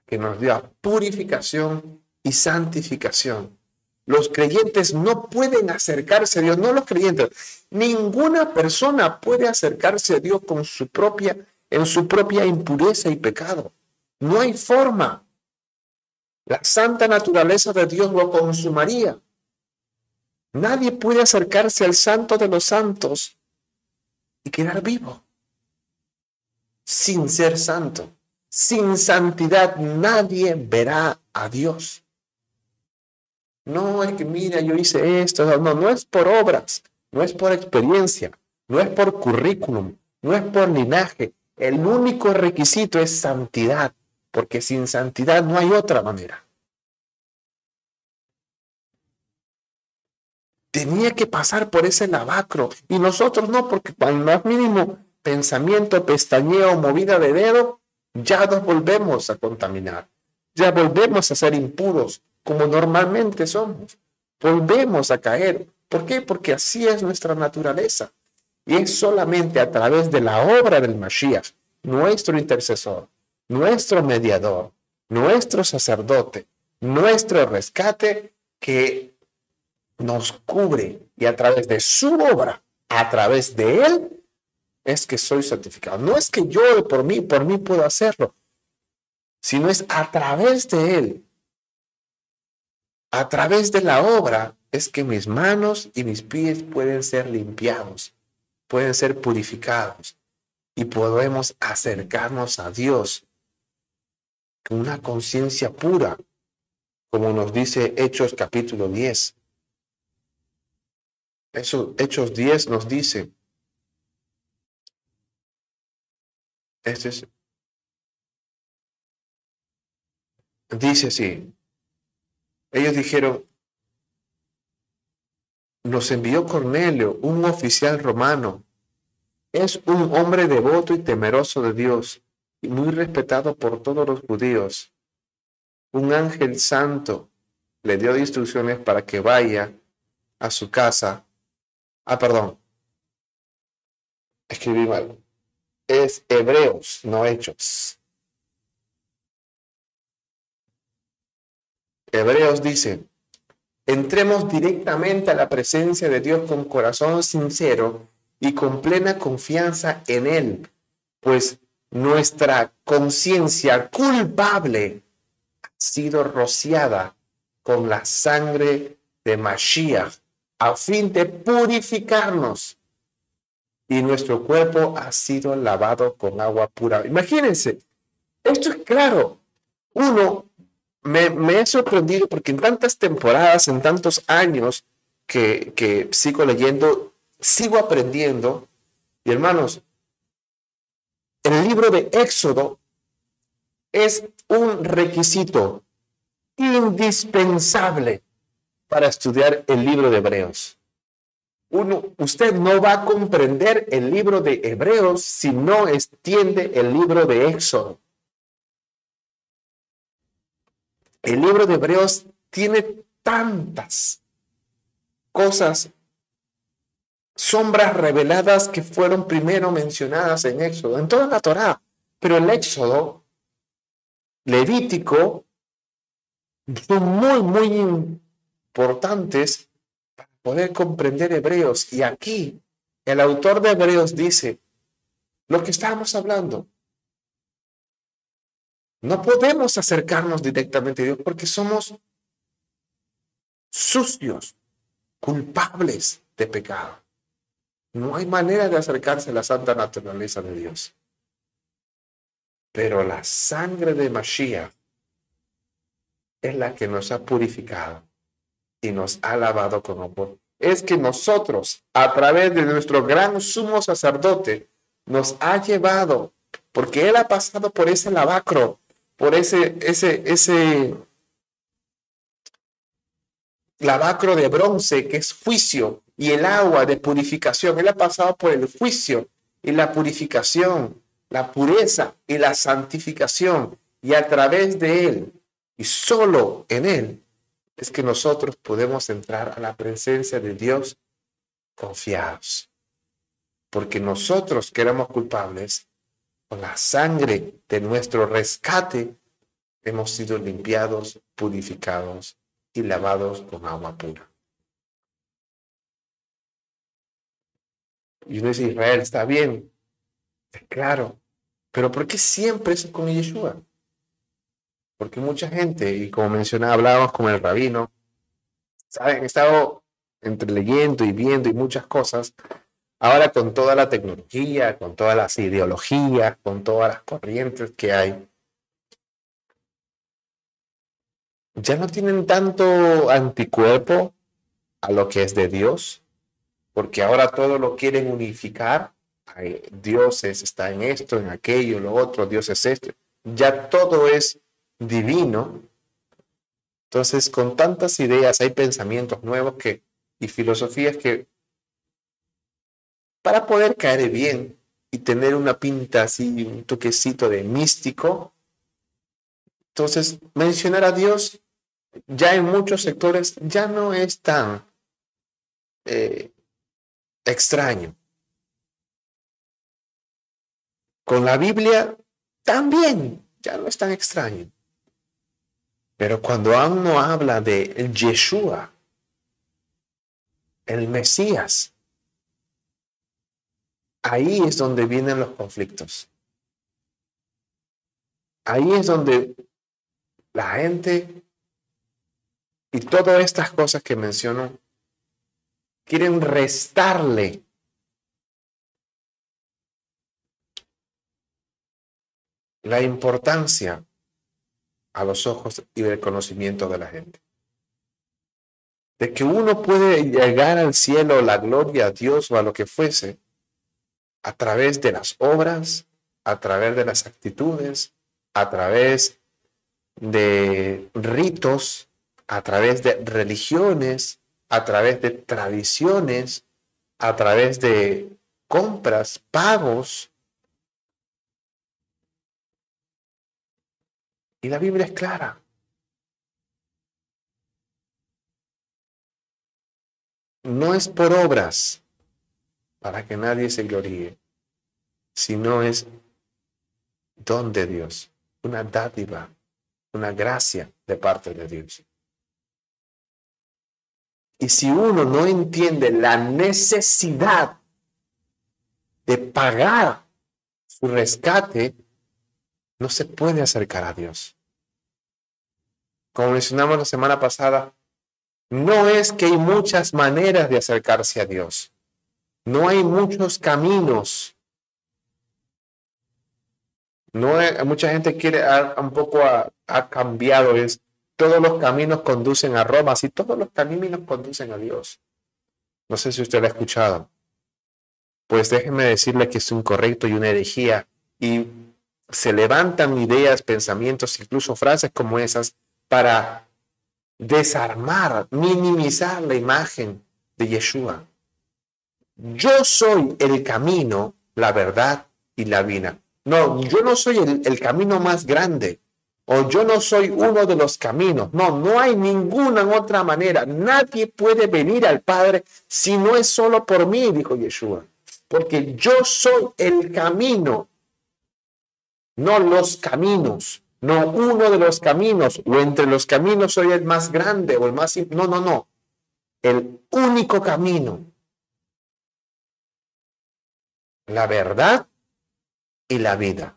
que nos dio purificación y santificación. Los creyentes no pueden acercarse a Dios, no los creyentes. Ninguna persona puede acercarse a Dios con su propia, en su propia impureza y pecado. No hay forma. La santa naturaleza de Dios lo consumaría. Nadie puede acercarse al santo de los santos y quedar vivo. Sin ser santo, sin santidad, nadie verá a Dios. No es que, mira, yo hice esto, no, no es por obras, no es por experiencia, no es por currículum, no es por linaje. El único requisito es santidad porque sin santidad no hay otra manera. Tenía que pasar por ese lavacro y nosotros no, porque el más mínimo pensamiento, pestañeo, movida de dedo, ya nos volvemos a contaminar, ya volvemos a ser impuros como normalmente somos, volvemos a caer. ¿Por qué? Porque así es nuestra naturaleza. Y es solamente a través de la obra del Mashiach, nuestro intercesor, nuestro mediador, nuestro sacerdote, nuestro rescate, que nos cubre y a través de su obra, a través de él, es que soy santificado. No es que yo por mí, por mí puedo hacerlo, sino es a través de él, a través de la obra, es que mis manos y mis pies pueden ser limpiados, pueden ser purificados y podemos acercarnos a Dios una conciencia pura, como nos dice Hechos capítulo 10. Eso, Hechos 10 nos dice, este es, dice así, ellos dijeron, nos envió Cornelio, un oficial romano, es un hombre devoto y temeroso de Dios muy respetado por todos los judíos. Un ángel santo le dio instrucciones para que vaya a su casa. Ah, perdón. Escribí mal. Es Hebreos, no Hechos. Hebreos dice, entremos directamente a la presencia de Dios con corazón sincero y con plena confianza en Él, pues nuestra conciencia culpable ha sido rociada con la sangre de Mashiach a fin de purificarnos y nuestro cuerpo ha sido lavado con agua pura. Imagínense, esto es claro. Uno, me, me he sorprendido porque en tantas temporadas, en tantos años que, que sigo leyendo, sigo aprendiendo. Y hermanos, el libro de Éxodo es un requisito indispensable para estudiar el libro de Hebreos. Uno, usted no va a comprender el libro de Hebreos si no extiende el libro de Éxodo. El libro de Hebreos tiene tantas cosas sombras reveladas que fueron primero mencionadas en Éxodo, en toda la Torá. Pero el Éxodo Levítico son muy, muy importantes para poder comprender Hebreos. Y aquí el autor de Hebreos dice lo que estábamos hablando. No podemos acercarnos directamente a Dios porque somos sucios, culpables de pecado. No hay manera de acercarse a la santa naturaleza de Dios. Pero la sangre de Mashiach es la que nos ha purificado y nos ha lavado con amor. Es que nosotros, a través de nuestro gran sumo sacerdote, nos ha llevado, porque Él ha pasado por ese lavacro, por ese, ese, ese lavacro de bronce que es juicio y el agua de purificación. Él ha pasado por el juicio y la purificación, la pureza y la santificación. Y a través de Él y solo en Él es que nosotros podemos entrar a la presencia de Dios confiados. Porque nosotros que éramos culpables, con la sangre de nuestro rescate, hemos sido limpiados, purificados y lavados con agua pura. Y uno dice, Israel, está bien, claro, pero ¿por qué siempre es con Yeshua? Porque mucha gente, y como mencionaba, hablábamos con el rabino, ¿saben? He estado entre leyendo y viendo y muchas cosas. Ahora con toda la tecnología, con todas las ideologías, con todas las corrientes que hay, ya no tienen tanto anticuerpo a lo que es de Dios, porque ahora todo lo quieren unificar. dioses está en esto, en aquello, lo otro, Dios es esto. Ya todo es divino. Entonces, con tantas ideas, hay pensamientos nuevos que, y filosofías que, para poder caer bien y tener una pinta así, un toquecito de místico, entonces mencionar a Dios ya en muchos sectores ya no es tan eh, extraño. Con la Biblia también ya no es tan extraño. Pero cuando uno habla de Yeshua, el Mesías, ahí es donde vienen los conflictos. Ahí es donde la gente y todas estas cosas que menciono quieren restarle la importancia a los ojos y del conocimiento de la gente. De que uno puede llegar al cielo, la gloria a Dios o a lo que fuese, a través de las obras, a través de las actitudes, a través de ritos, a través de religiones, a través de tradiciones, a través de compras, pagos, Y la Biblia es clara. No es por obras para que nadie se gloríe, sino es don de Dios, una dádiva, una gracia de parte de Dios. Y si uno no entiende la necesidad de pagar su rescate, no se puede acercar a Dios. Como mencionamos la semana pasada, no es que hay muchas maneras de acercarse a Dios. No hay muchos caminos. No mucha gente quiere, un poco ha, cambiado, es todos los caminos conducen a Roma, si todos los caminos conducen a Dios. No sé si usted lo ha escuchado. Pues déjeme decirle que es un correcto y una herejía. Y se levantan ideas, pensamientos, incluso frases como esas para desarmar, minimizar la imagen de Yeshua. Yo soy el camino, la verdad y la vida. No, yo no soy el, camino más grande o yo no soy uno de los caminos. No, no hay ninguna otra manera. Nadie puede venir al Padre si no es solo por mí, dijo Yeshua. Porque yo soy el camino, no los caminos, no uno de los caminos, o entre los caminos soy el más grande o el más... No, no, no. el único camino, la verdad y la vida.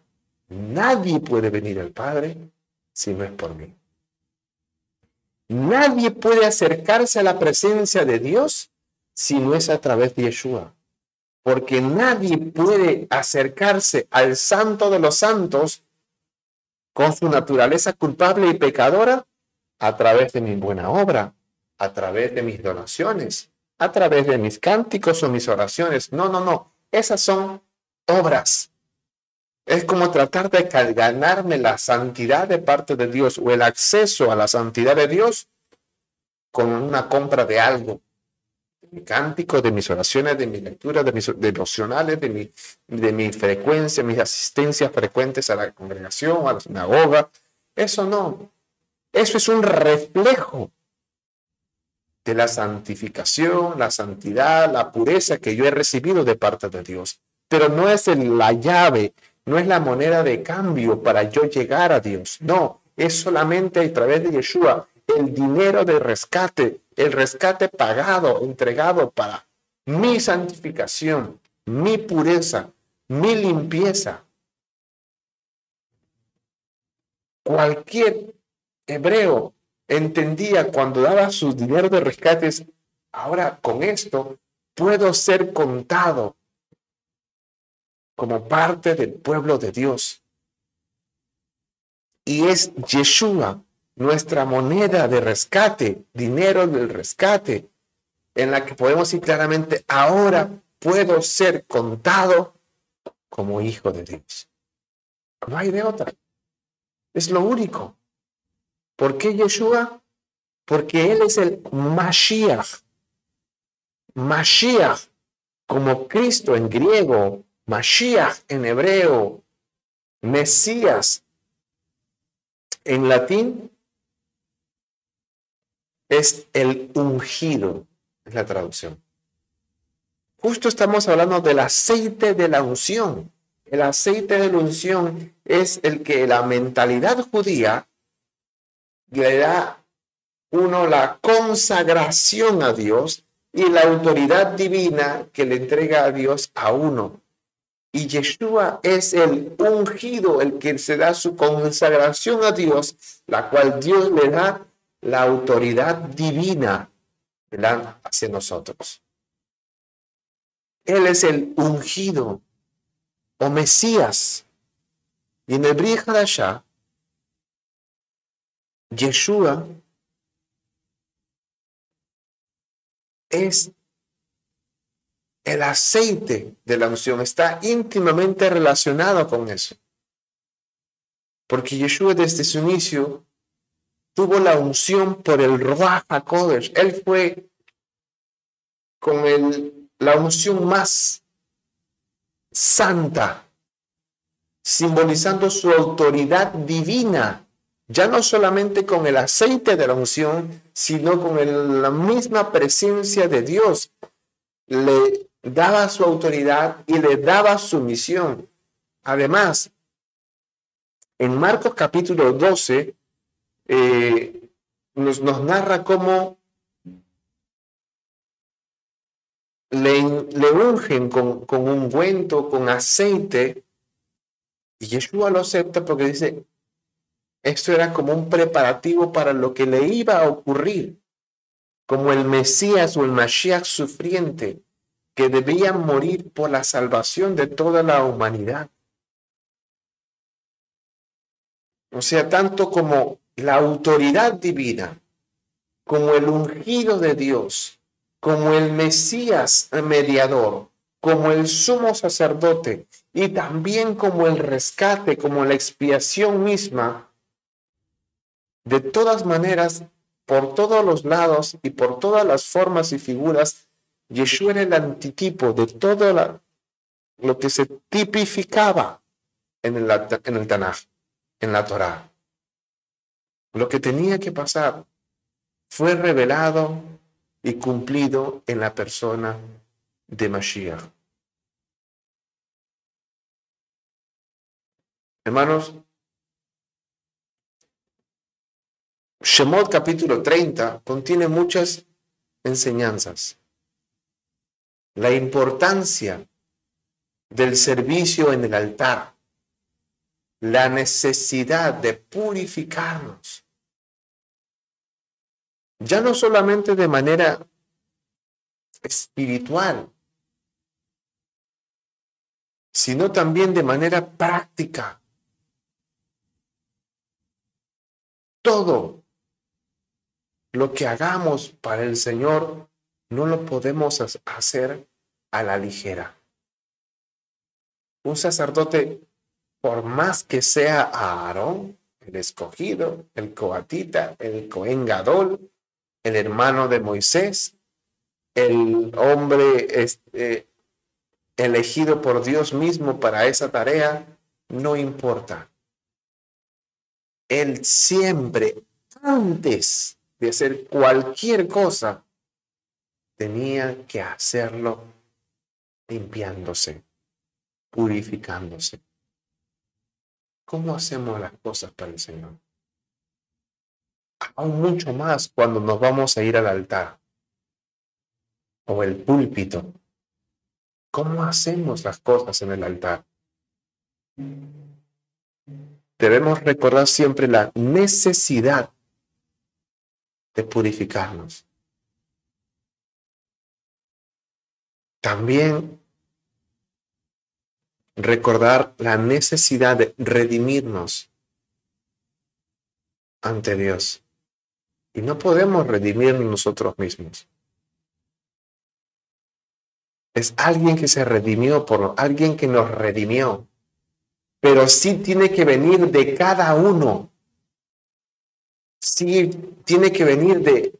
Nadie puede venir al Padre si no es por mí. Nadie puede acercarse a la presencia de Dios si no es a través de Yeshua. Porque nadie puede acercarse al santo de los santos con su naturaleza culpable y pecadora a través de mi buena obra, a través de mis donaciones, a través de mis cánticos o mis oraciones. No, no, no. Esas son obras. Es como tratar de ganarme la santidad de parte de Dios o el acceso a la santidad de Dios con una compra de algo. De mi cántico, de mis oraciones, de mis lecturas, de mis devocionales, de mi, de mi frecuencia, mis asistencias frecuentes a la congregación, a la sinagoga. Eso no. Eso es un reflejo de la santificación, la santidad, la pureza que yo he recibido de parte de Dios. Pero no es la llave no es la moneda de cambio para yo llegar a Dios. No, es solamente a través de Yeshua el dinero de rescate, el rescate pagado, entregado para mi santificación, mi pureza, mi limpieza. Cualquier hebreo entendía cuando daba su dinero de rescates, ahora con esto puedo ser contado como parte del pueblo de Dios. Y es Yeshua, nuestra moneda de rescate, dinero del rescate, en la que podemos decir claramente, ahora puedo ser contado como hijo de Dios. No hay de otra. Es lo único. ¿Por qué Yeshua? Porque Él es el Mashiach. Mashiach, como Cristo en griego, Mashiach en hebreo, Mesías en latín, es el ungido, es la traducción. Justo estamos hablando del aceite de la unción. El aceite de la unción es el que la mentalidad judía le da uno la consagración a Dios y la autoridad divina que le entrega a Dios a uno. Y Yeshua es el ungido, el que se da su consagración a Dios, la cual Dios le da la autoridad divina hacia nosotros. Él es el ungido o Mesías. Y en el allá, Yeshua es el aceite de la unción está íntimamente relacionado con eso. Porque Yeshua desde su inicio tuvo la unción por el Ruach HaKodesh. Él fue con el, la unción más santa, simbolizando su autoridad divina, ya no solamente con el aceite de la unción, sino con la misma presencia de Dios. Le daba su autoridad y le daba su misión. Además, en Marcos capítulo 12 eh, nos, nos, narra cómo le, le ungen con, con ungüento, con aceite, y Yeshua lo acepta porque dice, esto era como un preparativo para lo que le iba a ocurrir, como el Mesías o el Mashiach sufriente que debían morir por la salvación de toda la humanidad. O sea, tanto como la autoridad divina, como el ungido de Dios, como el Mesías mediador, como el sumo sacerdote y también como el rescate, como la expiación misma, de todas maneras, por todos los lados y por todas las formas y figuras, Yeshua era el antitipo de todo lo que se tipificaba en el, en el Tanaj, en la Torá. Lo que tenía que pasar fue revelado y cumplido en la persona de Mashiach. Hermanos, Shemot capítulo 30 contiene muchas enseñanzas. La importancia del servicio en el altar. La necesidad de purificarnos. Ya no solamente de manera espiritual, sino también de manera práctica. Todo lo que hagamos para el Señor no lo podemos hacer a la ligera. Un sacerdote, por más que sea Aarón, el escogido, el coatita, el Cohen el hermano de Moisés, el hombre este, elegido por Dios mismo para esa tarea, no importa. Él siempre, antes de hacer cualquier cosa, tenía que hacerlo limpiándose, purificándose. ¿Cómo hacemos las cosas para el Señor? Aún mucho más cuando nos vamos a ir al altar o el púlpito ¿Cómo hacemos las cosas en el altar? Debemos recordar siempre la necesidad de purificarnos. También recordar la necesidad de redimirnos ante Dios. Y no podemos redimirnos nosotros mismos es alguien que se redimió por alguien que nos redimió. Pero sí tiene que venir de cada uno. Sí tiene que venir de...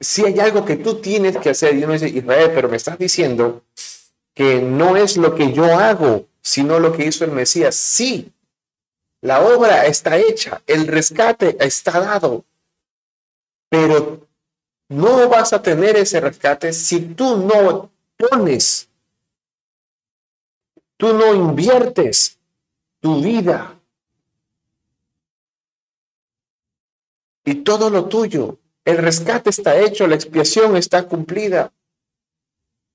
Si hay algo que tú tienes que hacer, y uno dice, Israel, pero me estás diciendo que no es lo que yo hago, sino lo que hizo el Mesías. Sí, la obra está hecha, el rescate está dado, pero no vas a tener ese rescate si tú no pones, tú no inviertes tu vida y todo lo tuyo. El rescate está hecho, la expiación está cumplida.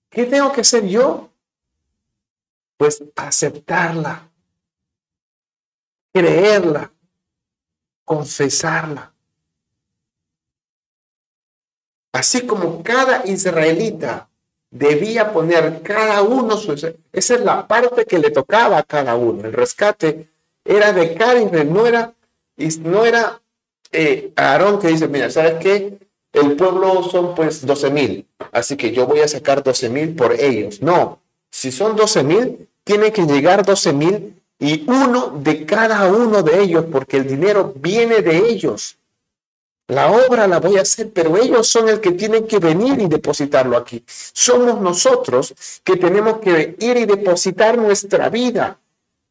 ¿Qué tengo que hacer yo? Pues aceptarla, creerla, confesarla. Así como cada israelita debía poner cada uno su... Esa es la parte que le tocaba a cada uno. El rescate era de cada no era, no era eh, Aarón que dice, mira, ¿sabes qué? El pueblo son pues 12 mil, así que yo voy a sacar 12 mil por ellos. No, si son 12 mil, tiene que llegar 12 mil y uno de cada uno de ellos, porque el dinero viene de ellos. La obra la voy a hacer, pero ellos son el que tienen que venir y depositarlo aquí. Somos nosotros que tenemos que ir y depositar nuestra vida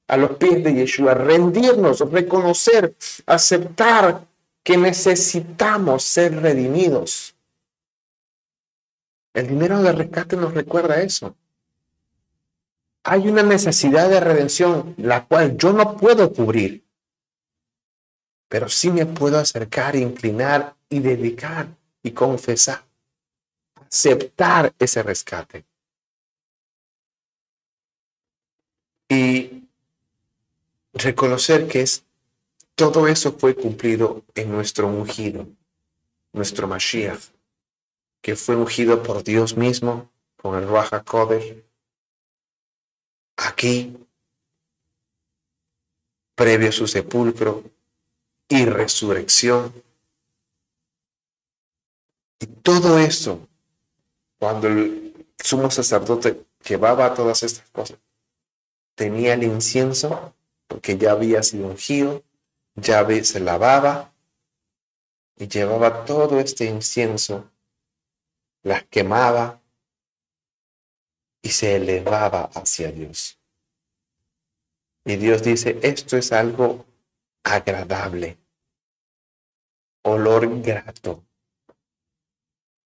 a los pies de Yeshua, rendirnos, reconocer, aceptar que necesitamos ser redimidos. El dinero de rescate nos recuerda eso. Hay una necesidad de redención la cual yo no puedo cubrir pero sí me puedo acercar, inclinar y dedicar y confesar, aceptar ese rescate. Y reconocer que es todo eso fue cumplido en nuestro ungido, nuestro Mashiach, que fue ungido por Dios mismo con el Kodesh. Aquí, previo a su sepulcro, y resurrección. Y todo eso, cuando el sumo sacerdote llevaba todas estas cosas, tenía el incienso, porque ya había sido ungido, ya se lavaba y llevaba todo este incienso, las quemaba y se elevaba hacia Dios. Y Dios dice, esto es algo agradable olor grato.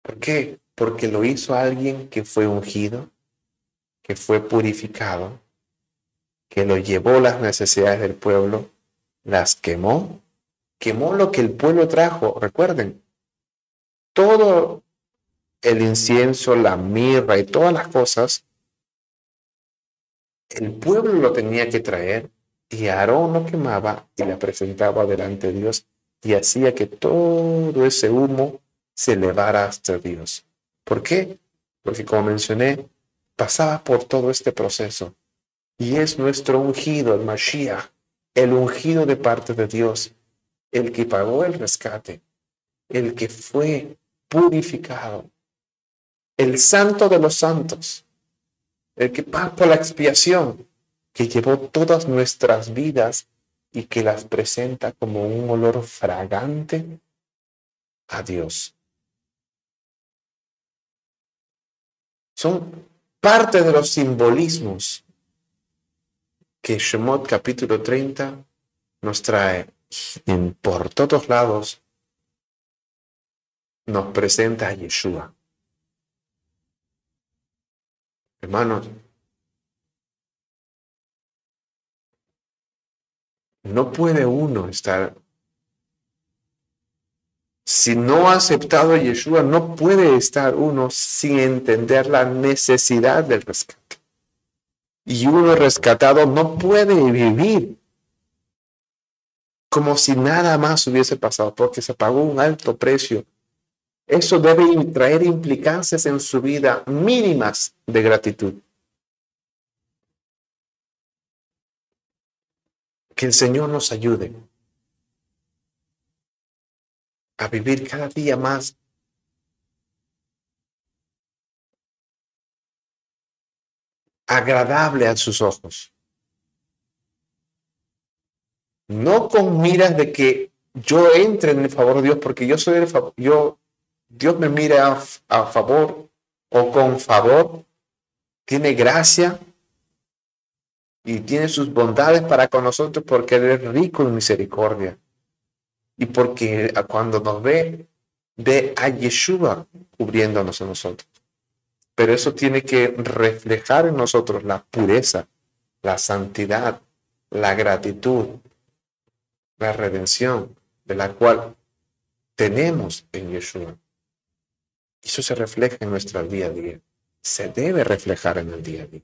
¿Por qué? Porque lo hizo alguien que fue ungido, que fue purificado, que lo llevó las necesidades del pueblo, las quemó, quemó lo que el pueblo trajo. Recuerden, todo el incienso, la mirra y todas las cosas, el pueblo lo tenía que traer y Aarón lo quemaba y la presentaba delante de Dios y hacía que todo ese humo se elevara hasta Dios. ¿Por qué? Porque como mencioné, pasaba por todo este proceso y es nuestro ungido, el Mashiach, el ungido de parte de Dios, el que pagó el rescate, el que fue purificado, el santo de los santos, el que pagó la expiación, que llevó todas nuestras vidas y que las presenta como un olor fragante a Dios. Son parte de los simbolismos que Shemot capítulo 30 nos trae por todos lados, nos presenta a Yeshua. Hermanos, no puede uno estar, si no ha aceptado a Yeshua, no puede estar uno sin entender la necesidad del rescate. Y uno rescatado no puede vivir como si nada más hubiese pasado, porque se pagó un alto precio. Eso debe traer implicancias en su vida mínimas de gratitud. Que el Señor nos ayude a vivir cada día más agradable a sus ojos. No con miras de que yo entre en el favor de Dios porque yo soy el favor, yo, Dios me mira a, a favor o con favor, tiene gracia y tiene sus bondades para con nosotros porque Él es rico en misericordia. Y porque cuando nos ve, ve a Yeshua cubriéndonos a nosotros. Pero eso tiene que reflejar en nosotros la pureza, la santidad, la gratitud, la redención de la cual tenemos en Yeshua. Eso se refleja en nuestra día a día. Se debe reflejar en el día a día.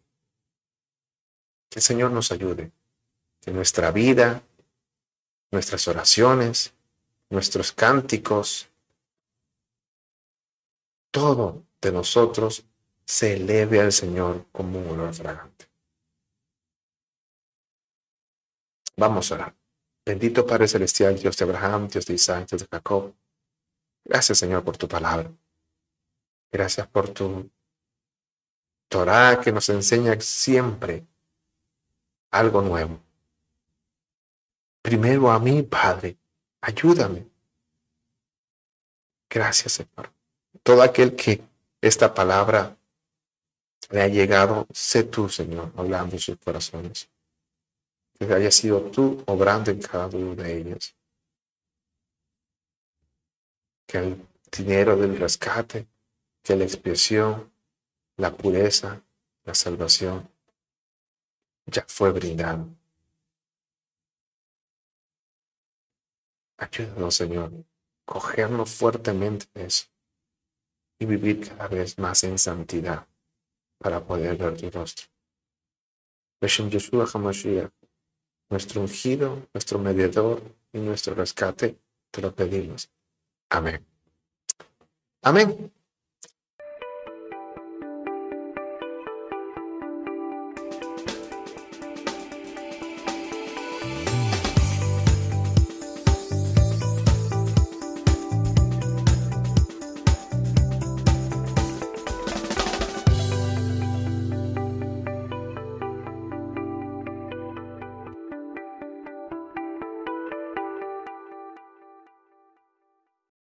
Que el Señor nos ayude. Que nuestra vida, nuestras oraciones, nuestros cánticos, todo de nosotros se eleve al Señor como un olor fragante. Vamos a orar. Bendito Padre Celestial, Dios de Abraham, Dios de Isaac, Dios de Jacob. Gracias, Señor, por tu palabra. Gracias por tu Torah que nos enseña siempre algo nuevo. Primero a mí, Padre, ayúdame. Gracias, Señor. Todo aquel que esta palabra le ha llegado, sé tú, Señor, hablando en sus corazones. Que haya sido tú obrando en cada uno de ellos. Que el dinero del rescate, que la expiación, la pureza, la salvación, ya fue brindado. Ayúdanos, Señor, cogernos fuertemente de eso y vivir cada vez más en santidad para poder ver tu rostro. Beshem Yeshua HaMashiach, nuestro ungido, nuestro mediador y nuestro rescate, te lo pedimos. Amén. Amén.